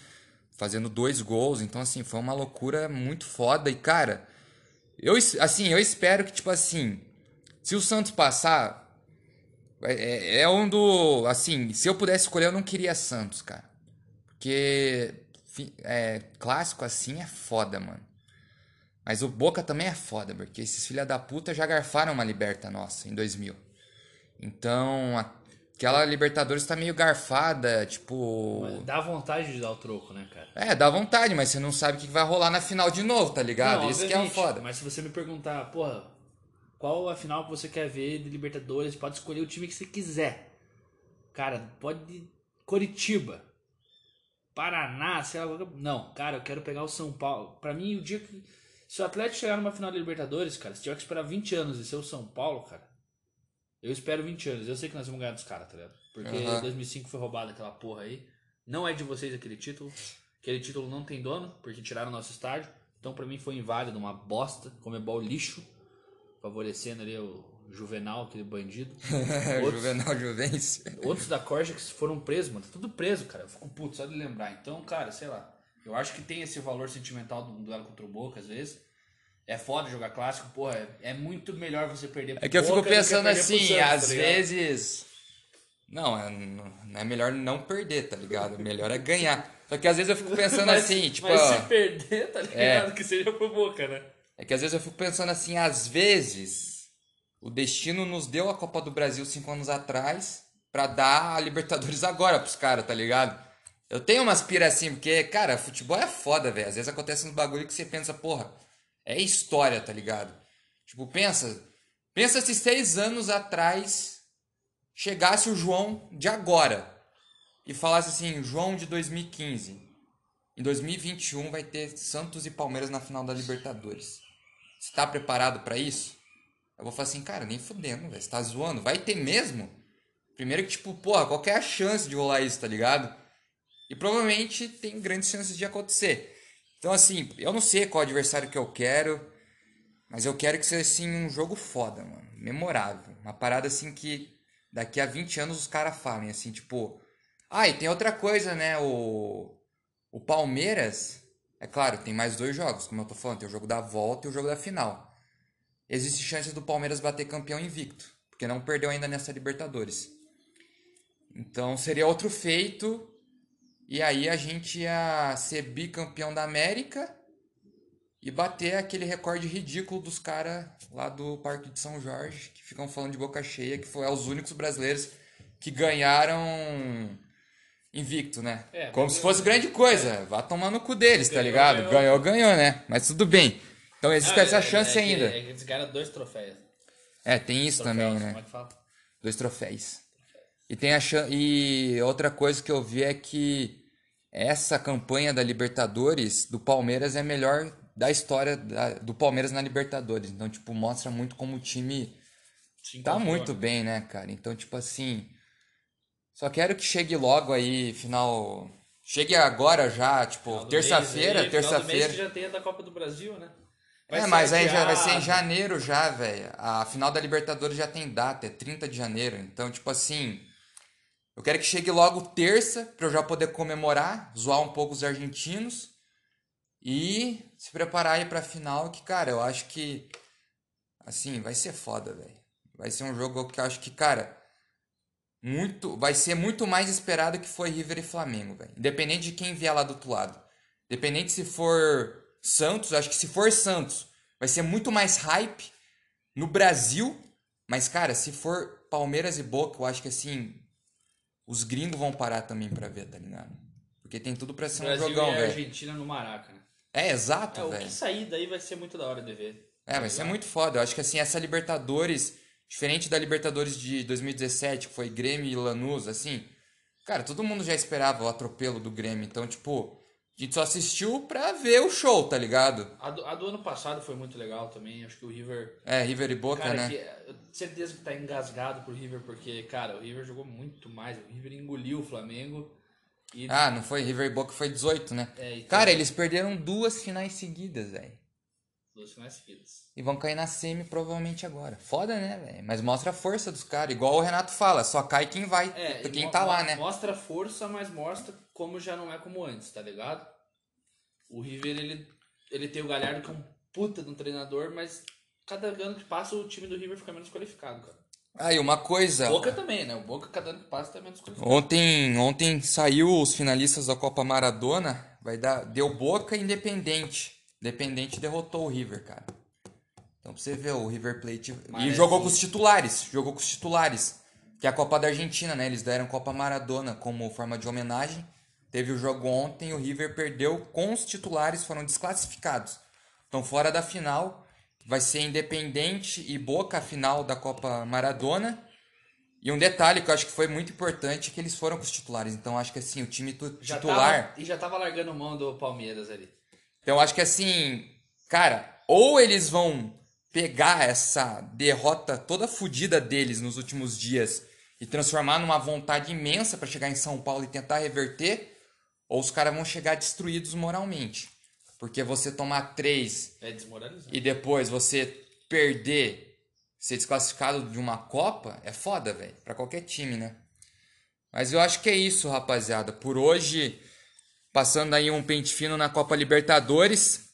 Fazendo dois gols. Então, assim, foi uma loucura muito foda. E, cara, eu, assim, eu espero que, tipo assim, se o Santos passar, é, é- é um do. Assim, se eu pudesse escolher, eu não queria Santos, cara. Porque é, clássico assim é foda, mano. Mas o Boca também é foda, porque esses filha da puta já garfaram uma liberta nossa em 2000. Então, a- aquela Libertadores tá meio garfada, tipo. Dá vontade de dar o troco, né, cara? É, dá vontade, mas você não sabe o que vai rolar na final de novo, tá ligado? Não, Isso que é obviamente, foda. Mas se você me perguntar, porra, qual a final que você quer ver de Libertadores, pode escolher o time que você quiser. Cara, pode. Coritiba. Paraná, sei lá. Não, cara, eu quero pegar o São Paulo. Pra mim, o dia que. Se o Atlético chegar numa final de Libertadores, cara, se tiver que esperar 20 anos e ser o São Paulo, cara. Eu espero 20 anos. Eu sei que nós vamos ganhar dos caras, tá ligado? Porque Aham. 2005 foi roubado aquela porra aí. Não é de vocês aquele título. Aquele título não tem dono, porque tiraram o nosso estádio. Então, pra mim, foi inválido, uma bosta. Comebol lixo. Favorecendo ali o Juvenal, aquele bandido. outros, Juvenal Juvencio. outros da Corja que foram presos, mano. Tá tudo preso, cara. Eu fico puto só de lembrar. Então, cara, sei lá. Eu acho que tem esse valor sentimental do duelo contra o Boca, às vezes. É foda jogar clássico, porra. É, é muito melhor você perder É que eu fico pensando assim, Santos, às tá vezes. Não, é, não é melhor não perder, tá ligado? Melhor é ganhar. Só que às vezes eu fico pensando Mas- assim, tipo. Mas se perder, tá ligado? Que seja pro Boca, né? É que às vezes eu fico pensando assim, às vezes o destino nos deu a Copa do Brasil cinco anos atrás pra dar a Libertadores agora pros caras, tá ligado? Eu tenho umas pira assim, porque, cara, futebol é foda, velho. Às vezes acontece uns bagulho que você pensa, porra, é história, tá ligado? Tipo, pensa, pensa se seis anos atrás chegasse o João de agora e falasse assim, João de 2015. Em 2021 vai ter Santos e Palmeiras na final da Libertadores. Você tá preparado pra isso? Eu vou falar assim, cara, nem fudendo, velho. Você tá zoando? Vai ter mesmo? Primeiro que, tipo, porra, qual é a chance de rolar isso, tá ligado? E provavelmente tem grandes chances de acontecer. Então, assim, eu não sei qual adversário que eu quero, mas eu quero que seja, assim, um jogo foda, mano. Memorável. Uma parada, assim, que daqui a 20 anos os caras falem, assim, tipo... Ah, e tem outra coisa, né? O, o Palmeiras, é claro, tem mais dois jogos, como eu tô falando. Tem o jogo da volta e o jogo da final. Existe chance do Palmeiras bater campeão invicto, porque não perdeu ainda nessa Libertadores. Então seria outro feito E aí a gente ia ser bicampeão da América e bater aquele recorde ridículo dos caras lá do Parque de São Jorge, que ficam falando de boca cheia, que foi os únicos brasileiros que ganharam invicto, né? É, Como se fosse grande coisa. Vá tomar no cu deles, tá Ganhou, ligado? ganhou. Ganhou, ganhou, né? Mas tudo bem. Então existe Ah, essa é- chance é que- ainda. É que eles ganharam dois troféus. É, tem isso Troféus, também, é né? que? Dois troféus. E tem a e outra coisa que eu vi é que essa campanha da Libertadores do Palmeiras é a melhor da história da- do Palmeiras na Libertadores. Então, tipo, mostra muito como o time tá muito né? bem, né, cara? Então, tipo assim, só quero que chegue logo aí, final, chegue agora já, tipo, terça-feira, terça-feira. já tem a da Copa do Brasil, né? É, ser mas aí já vai ser em janeiro já, velho. A final da Libertadores já tem data, é 30 de janeiro. Então, tipo assim, eu quero que chegue logo terça pra eu já poder comemorar, zoar um pouco os argentinos e se preparar aí pra final, que, cara, eu acho que assim, vai ser foda, velho. Vai ser um jogo que eu acho que, cara, muito, vai ser muito mais esperado que foi River e Flamengo, velho. Independente de quem vier lá do outro lado. Independente se for Santos, acho que se for Santos, vai ser muito mais hype no Brasil. Mas, cara, se for Palmeiras e Boca, eu acho que assim, os gringos vão parar também pra ver, tá ligado? Porque tem tudo pra ser um Brasil jogão, e a velho. Argentina no Maraca, né? É, exato, É, o velho. que sair daí vai ser muito da hora de ver. É, vai ser muito foda. Eu acho que assim, essa Libertadores, diferente da Libertadores de 2017, que foi Grêmio e Lanús, assim, cara, todo mundo já esperava o atropelo do Grêmio. Então, tipo, a gente só assistiu pra ver o show, tá ligado? A do, a do ano passado foi muito legal também. Acho que o River. É, River e Boca, Cara, né? que, eu tenho certeza que tá engasgado pro River, porque, cara, o River jogou muito mais. O River engoliu o Flamengo. E Ah, não foi River e Boca, foi 18, né? É, então- Cara, eles perderam duas finais seguidas, velho. E vão cair na semi provavelmente agora. Foda, né, velho? Mas mostra a força dos caras. Igual o Renato fala, só cai quem vai. É, quem tá lá, né? Mostra força, mas mostra como já não é como antes, tá ligado? O River, ele, ele tem o Galhardo que é um puta de um treinador, mas cada ano que passa o time do River fica menos qualificado, cara. Aí, uma coisa. Boca também, né? O Boca cada ano que passa tá menos qualificado. Ontem, ontem saiu os finalistas da Copa Maradona. Vai dar, deu Boca e Independente. Independente derrotou o River, cara. Então pra você ver, o River Plate. Mas e é jogou com os titulares. Jogou com os titulares. Que é a Copa da Argentina, né? Eles deram Copa Maradona como forma de homenagem. Teve o jogo ontem o River perdeu com os titulares, foram desclassificados. Estão fora da final. Vai ser Independente e Boca a final da Copa Maradona. E um detalhe que eu acho que foi muito importante é que eles foram com os titulares. Então acho que assim, o time tu- Já titular. tava, e já tava largando mão do Palmeiras ali. Então acho que assim, cara, ou eles vão pegar essa derrota toda fodida deles nos últimos dias e transformar numa vontade imensa pra chegar em São Paulo e tentar reverter, ou os caras vão chegar destruídos moralmente. Porque você tomar três É e depois você perder, ser desclassificado de uma Copa, é foda, velho. Pra qualquer time, né? Mas eu acho que é isso, rapaziada. Por hoje, passando aí um pente fino na Copa Libertadores.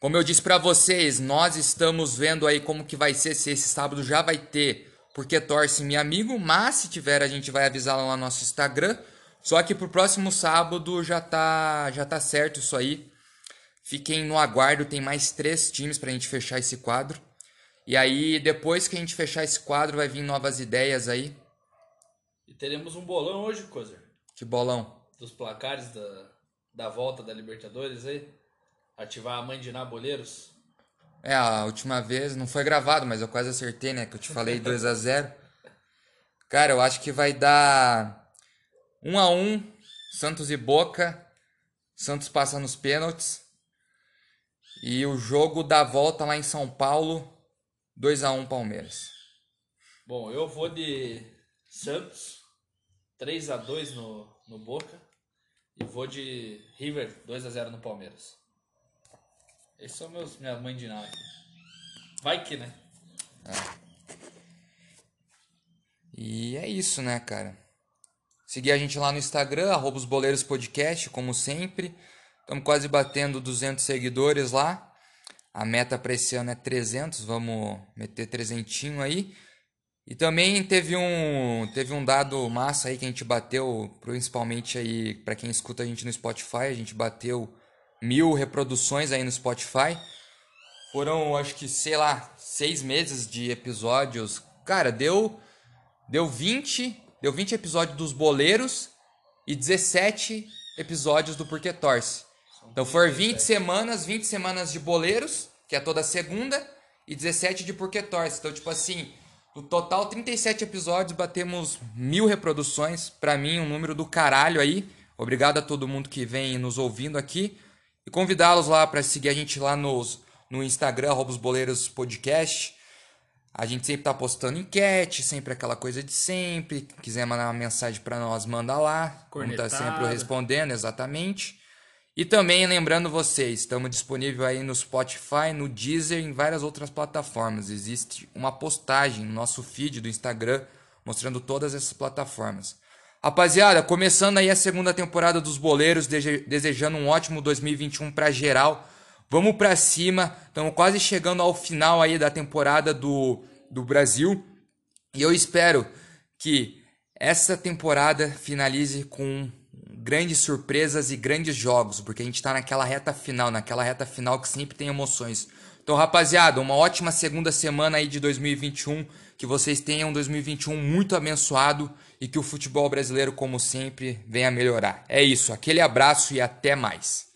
Como eu disse pra vocês, nós estamos vendo aí como que vai ser, se esse sábado já vai ter, porque torce meu amigo, mas se tiver a gente vai avisar lá no nosso Instagram. Só que pro próximo sábado já tá, já tá certo isso aí. Fiquem no aguardo, tem mais três times pra gente fechar esse quadro. E aí, depois que a gente fechar esse quadro, vai vir novas ideias aí. E teremos um bolão hoje, Cozer. Que bolão. Dos placares da, da volta da Libertadores aí. Ativar a mãe de Ná Boleiros. É, a última vez não foi gravado, mas eu quase acertei, né? Que eu te falei 2 a 0 Cara, eu acho que vai dar 1 a 1 Santos e Boca. Santos passa nos pênaltis. E o jogo da volta lá em São Paulo, 2 a 1 Palmeiras. Bom, eu vou de Santos, 3 a 2 no, no Boca. E vou de River, 2 a 0 no Palmeiras. Esses são meus, minha mãe de Ná. Vai que, né? E é isso, né, cara? Seguir a gente lá no Instagram, arroba os boleiros podcast, como sempre. Estamos quase batendo 200 seguidores lá. A meta para esse ano é 300, vamos meter trezentinho aí. E também teve um, teve um dado massa aí que a gente bateu, principalmente aí para quem escuta a gente no Spotify, a gente bateu mil reproduções aí no Spotify. Foram, acho que, sei lá, seis meses de episódios. Cara, deu, deu 20, deu 20 episódios dos Boleiros e 17 episódios do Porque Torce. Então foram 20 semanas, 20 semanas de Boleiros, que é toda segunda, e 17 de Porque Torce. Então, tipo assim, no total 37 episódios, batemos mil reproduções. Pra mim, um número do caralho aí. Obrigado a todo mundo que vem nos ouvindo aqui. E convidá-los lá para seguir a gente lá nos, no Instagram, Robos Boleiros Podcast. A gente sempre tá postando enquete, sempre aquela coisa de sempre. Quiser mandar uma mensagem para nós, manda lá. Como tá sempre respondendo, exatamente. E também lembrando vocês, estamos disponíveis aí no Spotify, no Deezer e em várias outras plataformas. Existe uma postagem no nosso feed do Instagram mostrando todas essas plataformas. Rapaziada, começando aí a segunda temporada dos Boleiros, desejando um ótimo 2021 para geral. Vamos para cima, estamos quase chegando ao final aí da temporada do, do Brasil. E eu espero que essa temporada finalize com grandes surpresas e grandes jogos, porque a gente está naquela reta final, naquela reta final que sempre tem emoções. Então, rapaziada, uma ótima segunda semana aí de 2021, que vocês tenham um 2021 muito abençoado e que o futebol brasileiro, como sempre, venha melhorar. É isso, aquele abraço e até mais.